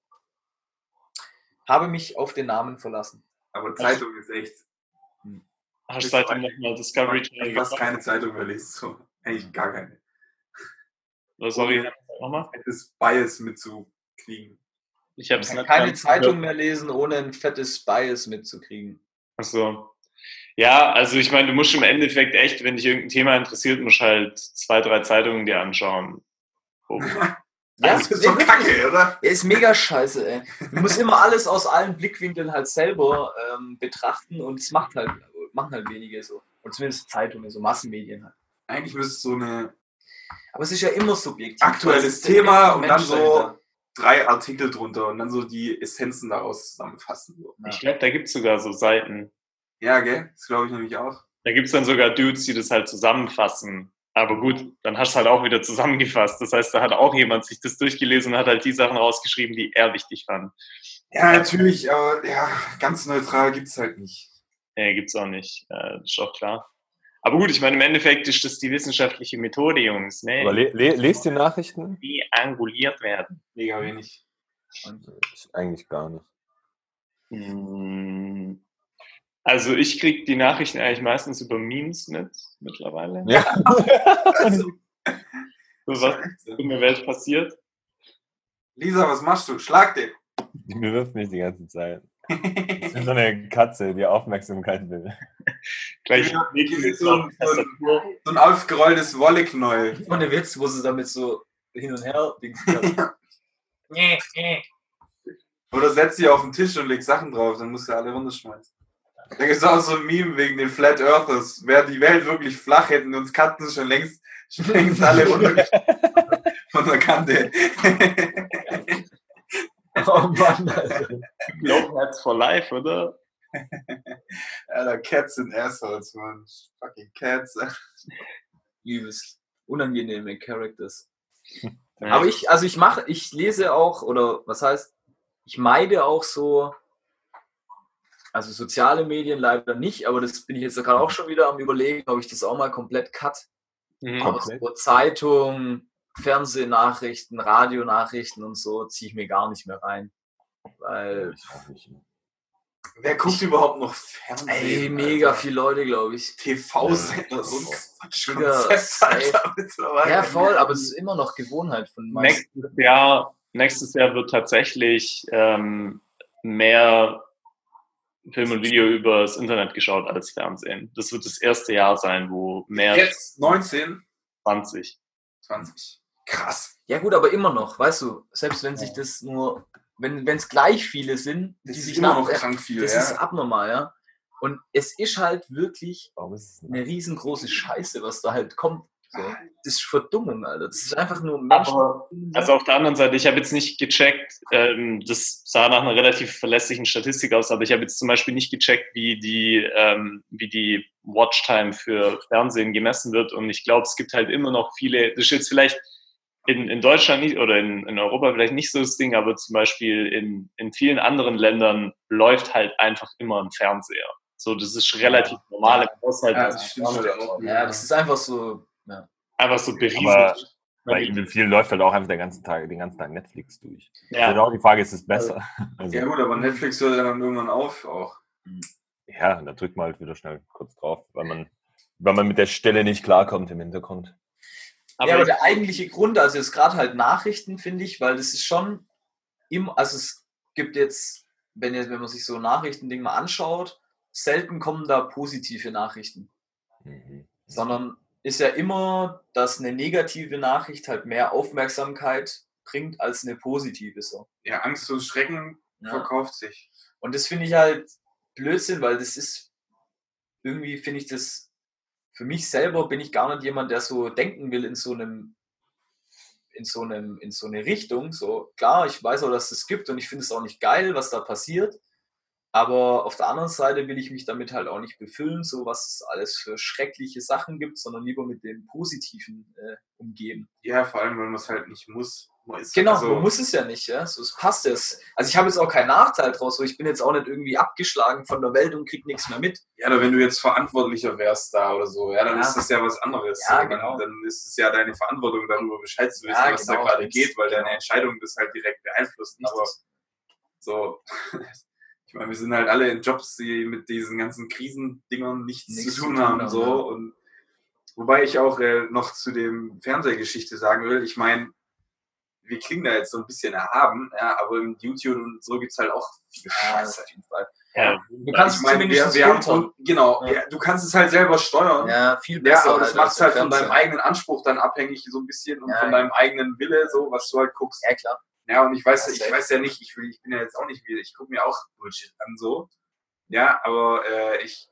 habe mich auf den Namen verlassen. aber Zeitung ist echt, Hast du seitdem nochmal Discovery ich Channel fast keine Zeitung mehr lese, so, eigentlich gar keine. Oder sorry, nochmal? Das Bias mitzukriegen. Ich habe es kann nicht keine Zeitung mehr lesen, ohne ein fettes Bias mitzukriegen. Ach so. Ja, also ich meine, du musst im Endeffekt echt, wenn dich irgendein Thema interessiert, musst halt zwei, drei Zeitungen dir anschauen. Oh. Ja, das ist doch wirklich. kacke, oder? Er ist mega scheiße, ey. Du musst immer alles aus allen Blickwinkeln halt selber ähm, betrachten und es macht halt, machen halt wenige so. Und zumindest Zeitungen, so Massenmedien halt. Eigentlich müsste es so eine Aber es ist ja immer subjektiv. Aktuelles Es ja Thema und dann so- dahinter. drei Artikel drunter und dann so die Essenzen daraus zusammenfassen. So. Ich glaube, da gibt es sogar so Seiten. Ja, gell? Das glaube ich nämlich auch. Da gibt es dann sogar Dudes, die das halt zusammenfassen. Aber gut, dann hast du halt auch wieder zusammengefasst. Das heißt, da hat auch jemand sich das durchgelesen und hat halt die Sachen rausgeschrieben, die er wichtig fand. Ja, natürlich, aber ja, ganz neutral gibt's halt nicht. Nee, gibt's auch nicht. Äh, das ist auch klar. Aber gut, ich meine, im Endeffekt ist das die wissenschaftliche Methode, Jungs. Ne? Aber le le lest die Nachrichten? Die anguliert werden. Mega wenig. Ich eigentlich gar nicht. Mm, Also ich krieg die Nachrichten eigentlich meistens über Memes mit mittlerweile. Ja. Also, So was in der Welt passiert. Lisa, was machst du? Schlag den. Die bewirft mich die ganze Zeit. Ich bin so eine Katze, die Aufmerksamkeit will. Gleich Ja, das ist so ein- drauf, Tastatur. So ein aufgerolltes Wolleknäuel. Ohne Witz, wo sie damit so hin und her Oder setzt sie auf den Tisch und legt Sachen drauf, dann musst du alle runterschmeißen. Da gibt es auch so ein Meme wegen den Flat Earthers. Wäre die Welt wirklich flach, hätten uns Katzen schon längst, schon längst alle runtergeschmissen von der Kante. Oh Mann, Alter. Glowheads for life, oder? Alter, Cats sind Assholes, man. Fucking Cats. Übelst. Unangenehme Characters. Aber ich, also ich mache, ich lese auch, oder was heißt, ich meide auch so, also soziale Medien leider nicht, aber das bin ich jetzt gerade auch schon wieder am überlegen, ob ich das auch mal komplett cut. Mhm. Aber so Zeitung, Fernsehnachrichten, Radionachrichten und so ziehe ich mir gar nicht mehr rein. Weil, Ich nicht. Wer guckt überhaupt noch Fernsehen? ey, mega Alter? viele Leute, glaube ich. TV-Sender, so ein Quatschkonzept, Alter, mittlerweile. Ja, voll, aber es ist immer noch Gewohnheit von meisten. Nächstes Jahr, nächstes Jahr wird tatsächlich ähm, mehr Film und Video übers Internet geschaut als Fernsehen. Das wird das erste Jahr sein, wo mehr Jetzt 19, 20. 20. Krass. Ja gut, aber immer noch, weißt du, selbst wenn sich das nur, wenn es gleich viele sind, Das die ist sich immer noch krank viel, das ja. ist abnormal, ja. Und es ist halt wirklich ist eine riesengroße Scheiße, was da halt kommt. So. Das ist Verdummung, Alter. Das ist einfach nur Menschen. Aber Also auf der anderen Seite, ich habe jetzt nicht gecheckt, ähm, das sah nach einer relativ verlässlichen Statistik aus, aber ich habe jetzt zum Beispiel nicht gecheckt, wie die, ähm, wie die Watchtime für Fernsehen gemessen wird. Und ich glaube, es gibt halt immer noch viele, das ist jetzt vielleicht in, in Deutschland nicht oder in, in Europa vielleicht nicht so das Ding, aber zum Beispiel in, in vielen anderen Ländern läuft halt einfach immer ein Fernseher. So, das ist relativ normal im Haushalt. Ja, das auch. ja, das ist einfach so. Ja. einfach so Aber berieselt. Bei ihm viel läuft halt auch einfach den ganzen Tag, den ganzen Tag Netflix durch. Ja. Genau die Frage, ist es besser? Also, Ja gut, aber Netflix hört ja dann irgendwann auf auch. ja, da drückt man halt wieder schnell kurz drauf, weil man, weil man mit der Stelle nicht klarkommt im Hintergrund. Ja, aber der eigentliche Grund, also jetzt gerade halt Nachrichten, finde ich, weil das ist schon im, also es gibt jetzt, wenn, jetzt, wenn man sich so Nachrichtending mal anschaut, selten kommen da positive Nachrichten. Mhm. sondern ist ja immer, dass eine negative Nachricht halt mehr Aufmerksamkeit bringt als eine positive so. Ja, Angst und Schrecken Ja. verkauft sich. Und das finde ich halt Blödsinn, weil das ist irgendwie finde ich das für mich selber bin ich gar nicht jemand, der so denken will in so einem in so einem in so eine Richtung. So klar, ich weiß auch, dass es das gibt und ich finde es auch nicht geil, was da passiert. Aber auf der anderen Seite will ich mich damit halt auch nicht befüllen, so was es alles für schreckliche Sachen gibt, sondern lieber mit dem Positiven äh, umgeben. Ja, vor allem, wenn man es halt nicht muss. Genau, also- man muss es ja nicht, ja. So, es passt es. Also ich habe jetzt auch keinen Nachteil draus, so ich bin jetzt auch nicht irgendwie abgeschlagen von der Welt und krieg nichts mehr mit. Ja, oder wenn du jetzt Verantwortlicher wärst da oder so, ja, dann Ja. ist das ja was anderes. Ja, dann, genau. dann ist es ja deine Verantwortung, darüber Bescheid zu wissen, Ja, was genau. da gerade geht, weil deine Genau. Entscheidung das halt direkt beeinflusst. Aber so, ich meine, wir sind halt alle in Jobs, die mit diesen ganzen Krisendingern nichts, Nichts zu tun zu tun haben. haben, so. ja. Und wobei ich auch äh, noch zu dem Fernsehgeschichte sagen will, ich meine, wir klingen da jetzt so ein bisschen erhaben, ja, aber im YouTube und so gibt es halt auch viele Scheiße. auf jeden Fall. Ja. Du kannst ich meine, wir, zumindest wir haben, genau, Ja. ja, du kannst es halt selber steuern. Ja, viel Ja, besser. aber das macht es halt von deinem eigenen Anspruch dann abhängig, so ein bisschen, und Ja, von ja. deinem eigenen Wille, so, was du halt guckst. Ja, klar. Ja, und ich weiß, Ja, ich weiß ja nicht, ich, ich bin ja jetzt auch nicht wieder, ich gucke mir auch Bullshit an, so. Ja, aber äh, ich,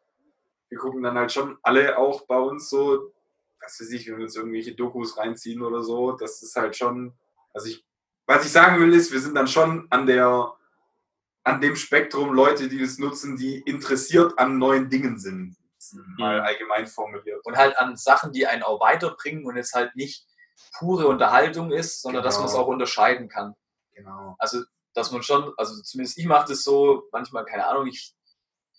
wir gucken dann halt schon alle auch bei uns so, was weiß ich, wenn wir uns irgendwelche Dokus reinziehen oder so, das ist halt schon, also ich, was ich sagen will, ist, wir sind dann schon an der, an dem Spektrum Leute, die das nutzen, die interessiert an neuen Dingen sind. Mal allgemein formuliert. Und halt an Sachen, die einen auch weiterbringen und jetzt halt nicht pure Unterhaltung ist, sondern dass man es Genau. auch unterscheiden kann. Genau. Also, dass man schon, also zumindest ich mache das so, manchmal, keine Ahnung, ich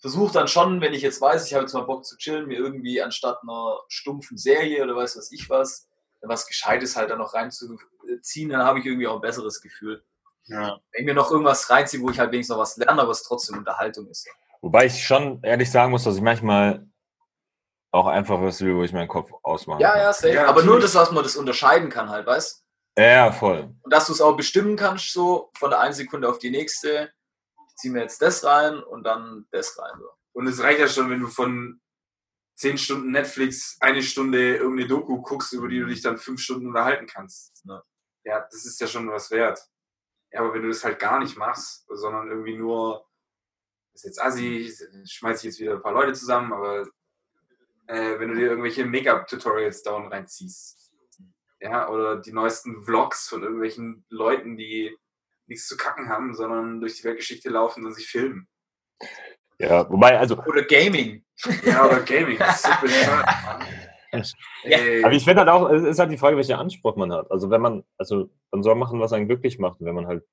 versuche dann schon, wenn ich jetzt weiß, ich habe jetzt mal Bock zu chillen, mir irgendwie anstatt einer stumpfen Serie oder weiß was ich was, was Gescheites halt dann noch reinzuziehen, dann habe ich irgendwie auch ein besseres Gefühl. Ja. Wenn ich mir noch irgendwas reinziehe, wo ich halt wenigstens noch was lerne, aber es trotzdem Unterhaltung ist. Wobei ich schon ehrlich sagen muss, dass ich manchmal auch einfach was will, wo ich meinen Kopf ausmache. Ja, ja, safe. Ja, aber nur das, was man das unterscheiden kann halt, weißt Ja, ja, voll. Und dass du es auch bestimmen kannst, so von der einen Sekunde auf die nächste, ich ziehe mir jetzt das rein und dann das rein. So. Und es reicht ja schon, wenn du von zehn Stunden Netflix eine Stunde irgendeine Doku guckst, über die du dich dann fünf Stunden unterhalten kannst. Ja. Ja, das ist ja schon was wert. Ja, aber wenn du das halt gar nicht machst, sondern irgendwie nur, das ist jetzt assi, schmeiß ich jetzt wieder ein paar Leute zusammen, aber äh, wenn du dir irgendwelche Make-up-Tutorials down reinziehst, ja, oder die neuesten Vlogs von irgendwelchen Leuten, die nichts zu kacken haben, sondern durch die Weltgeschichte laufen und sich filmen. Ja, wobei, also, Oder Gaming. Ja, oder Gaming. Das ist Mann. Ey, aber ich finde halt auch, es ist halt die Frage, welchen Anspruch man hat. Also wenn man, also man soll machen, was einen glücklich macht. Und wenn man halt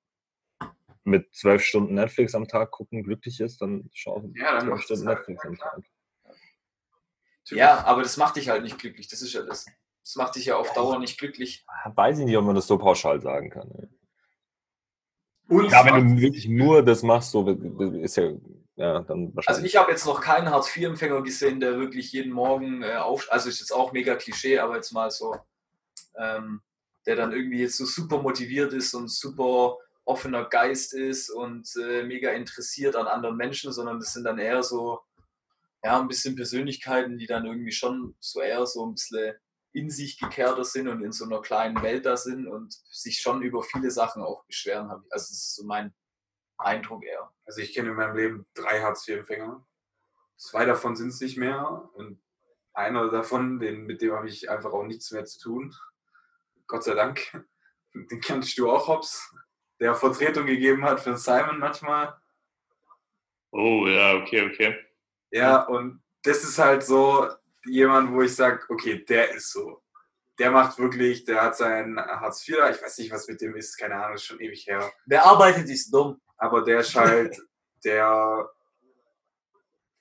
mit zwölf Stunden Netflix am Tag gucken glücklich ist, dann schau Ja, dann zwölf Stunden halt, Netflix ja, am klar. Tag. Ja, aber das macht dich halt nicht glücklich. Das ist ja das. Das macht dich ja auf Dauer nicht glücklich. Weiß ich nicht, ob man das so pauschal sagen kann. und Ja, wenn du wirklich nur das machst, so ist ja, ja, dann Also wahrscheinlich. ich habe jetzt noch keinen Hartz-IV-Empfänger gesehen, der wirklich jeden Morgen äh, auf, also ist jetzt auch mega Klischee, aber jetzt mal so, ähm, der dann irgendwie jetzt so super motiviert ist und super offener Geist ist und äh, mega interessiert an anderen Menschen, sondern das sind dann eher so, ja, ein bisschen Persönlichkeiten, die dann irgendwie schon so eher so ein bisschen in sich gekehrter sind und in so einer kleinen Welt da sind und sich schon über viele Sachen auch beschweren. hab ich- Also das ist so mein Eindruck eher. Also ich kenne in meinem Leben drei Hartz-IV-Empfänger. Zwei davon sind es nicht mehr. Und einer davon, den, mit dem habe ich einfach auch nichts mehr zu tun. Gott sei Dank. Den kennst du auch, Hobbs. Der Vertretung gegeben hat für Simon manchmal. Oh, ja, okay, okay. Ja, und das ist halt so jemand, wo ich sage, okay, der ist so. Der macht wirklich, der hat sein Hartz IV, ich weiß nicht, was mit dem ist, keine Ahnung, ist schon ewig her. Wer arbeitet, ist dumm. Aber der ist halt, der,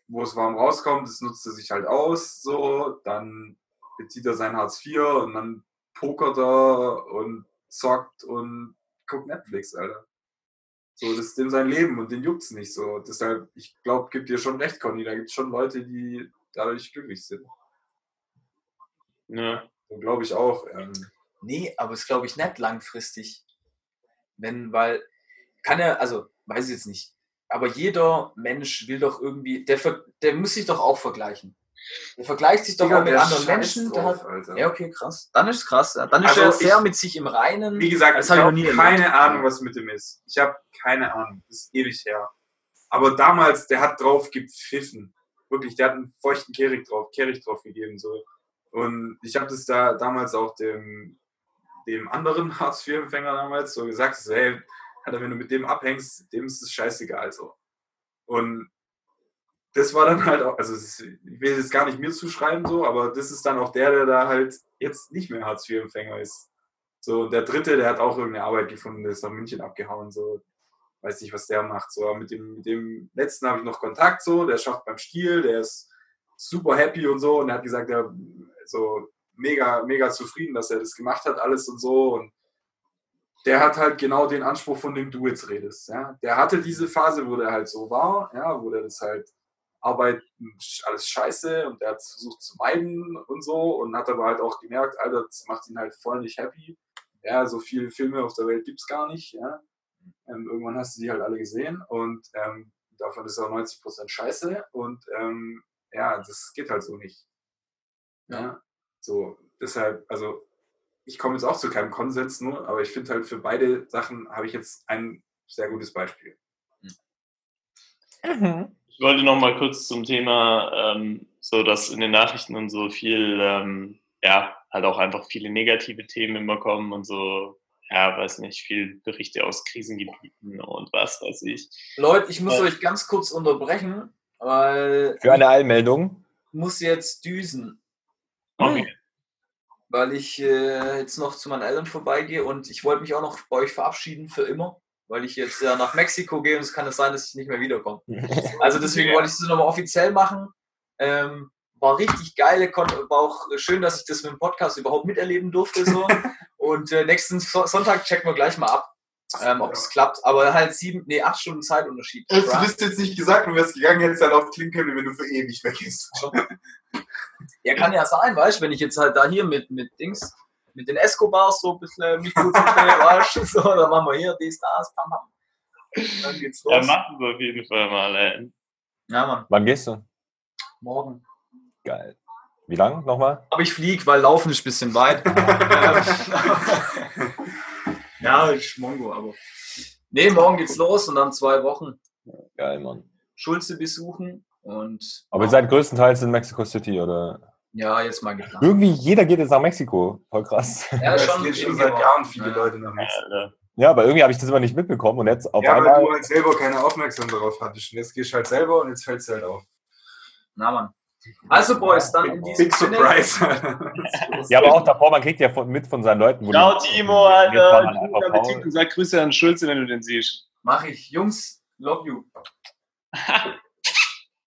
wo es warm rauskommt, das nutzt er sich halt aus, so, dann bezieht er sein Hartz IV und dann pokert er und zockt und guckt Netflix, Alter. So, das ist dem sein Leben und den juckt's nicht so. Deshalb, ich glaube, gibt dir schon recht, Conny, da gibt es schon Leute, die dadurch glücklich sind. Ja. So glaube ich auch. Ähm, Nee, aber es glaube ich nicht langfristig. Wenn, weil, kann er, also, weiß ich jetzt nicht, aber jeder Mensch will doch irgendwie, der, der muss sich doch auch vergleichen. Der vergleicht sich doch auch mit der anderen Menschen. Drauf, hat, ja, okay, krass. Dann ist krass. Ja. Dann ist Also er sehr ich- mit sich im Reinen. Wie gesagt, Das ich habe nie erlebt. keine Ahnung, was mit dem ist. Ich habe keine Ahnung. Das ist ewig her. Aber damals, der hat drauf gepfiffen. Wirklich, der hat einen feuchten Kehricht drauf, Kehricht drauf gegeben. So. Und ich habe das da damals auch dem, dem anderen Hartz-IV-Empfänger damals so gesagt, so, hey, Alter, wenn du mit dem abhängst, dem ist es scheißegal. So. Und das war dann halt auch, also ich will jetzt gar nicht mir zuschreiben, so, aber das ist dann auch der, der da halt jetzt nicht mehr Hartz-IV-Empfänger ist. So, der dritte, der hat auch irgendeine Arbeit gefunden, der ist nach München abgehauen, so. Weiß nicht, was der macht. So, aber mit dem, mit dem letzten habe ich noch Kontakt, so, der schafft beim Stiel, der ist super happy und so, und er hat gesagt, er so mega, mega zufrieden, dass er das gemacht hat, alles und so. Und der hat halt genau den Anspruch, von dem du jetzt redest. Ja? Der hatte diese Phase, wo der halt so war, ja, wo der das halt Arbeit alles scheiße und der hat es versucht zu meiden und so und hat aber halt auch gemerkt, Alter, das macht ihn halt voll nicht happy. ja, so viele Filme auf der Welt gibt es gar nicht. Ja? Ähm, irgendwann hast du die halt alle gesehen und ähm, davon ist auch 90% scheiße und ähm, ja, das geht halt so nicht. Ja. So, deshalb, also ich komme jetzt auch zu keinem Konsens nur, aber ich finde halt für beide Sachen habe ich jetzt ein sehr gutes Beispiel. Ich wollte noch mal kurz zum Thema, ähm, so dass in den Nachrichten und so viel, ähm, ja, halt auch einfach viele negative Themen immer kommen und so, ja, weiß nicht, viel Berichte aus Krisengebieten und was weiß ich. Leute, ich muss Ja. euch ganz kurz unterbrechen, weil Für eine Eilmeldung. ich muss jetzt düsen, Okay. weil ich äh, jetzt noch zu meinen Eltern vorbeigehe und ich wollte mich auch noch bei euch verabschieden für immer, weil ich jetzt ja nach Mexiko gehe und es kann es sein, dass ich nicht mehr wiederkomme. Also deswegen wollte ich es nochmal offiziell machen. Ähm, war richtig geil, war auch schön, dass ich das mit dem Podcast überhaupt miterleben durfte. So. Und äh, nächsten so Sonntag checken wir gleich mal ab, ähm, ob das klappt. Aber halt sieben, nee, acht Stunden Zeitunterschied. Hättest du das jetzt nicht gesagt und wärst gegangen, hättest halt auch klingen können, wenn du für ewig weg bist. Ja, kann ja sein, weißt du, wenn ich jetzt halt da hier mit, mit Dings, mit den Escobars so ein bisschen mich gut weißt du, so, dann machen wir hier dies, das, pam, pam. Dann geht's Ja, los. machen wir auf jeden Fall mal. Ey. Ja, Mann, Wann gehst du? morgen. Geil. Wie lang nochmal? Aber ich flieg, weil Laufen ist ein bisschen weit. Ähm, ja, ich Mongo, aber. Nee, morgen geht's los und dann zwei Wochen Geil, Mann. Schulze besuchen und. Aber ihr seid größtenteils in Mexico City, oder? Ja, jetzt mal geplant. Irgendwie jeder geht jetzt nach Mexiko. Voll krass. Ja, es schon, geht schon seit aber- Jahren viele Ja. Leute nach Mexiko. Ja, aber irgendwie habe ich das immer nicht mitbekommen und jetzt auf Ja, weil einmal. du halt selber keine Aufmerksamkeit darauf hattest. Und jetzt gehst du halt selber und jetzt fällt es halt auf. Na, Mann. Also, Boys, dann in diesem Big Sinne- Surprise. Ja, aber auch davor, man kriegt ja von, mit von seinen Leuten. wo Ciao, Timo, Alter. Appetit und sag Grüße an Schulze, wenn du den siehst. Mach ich. Jungs, love you.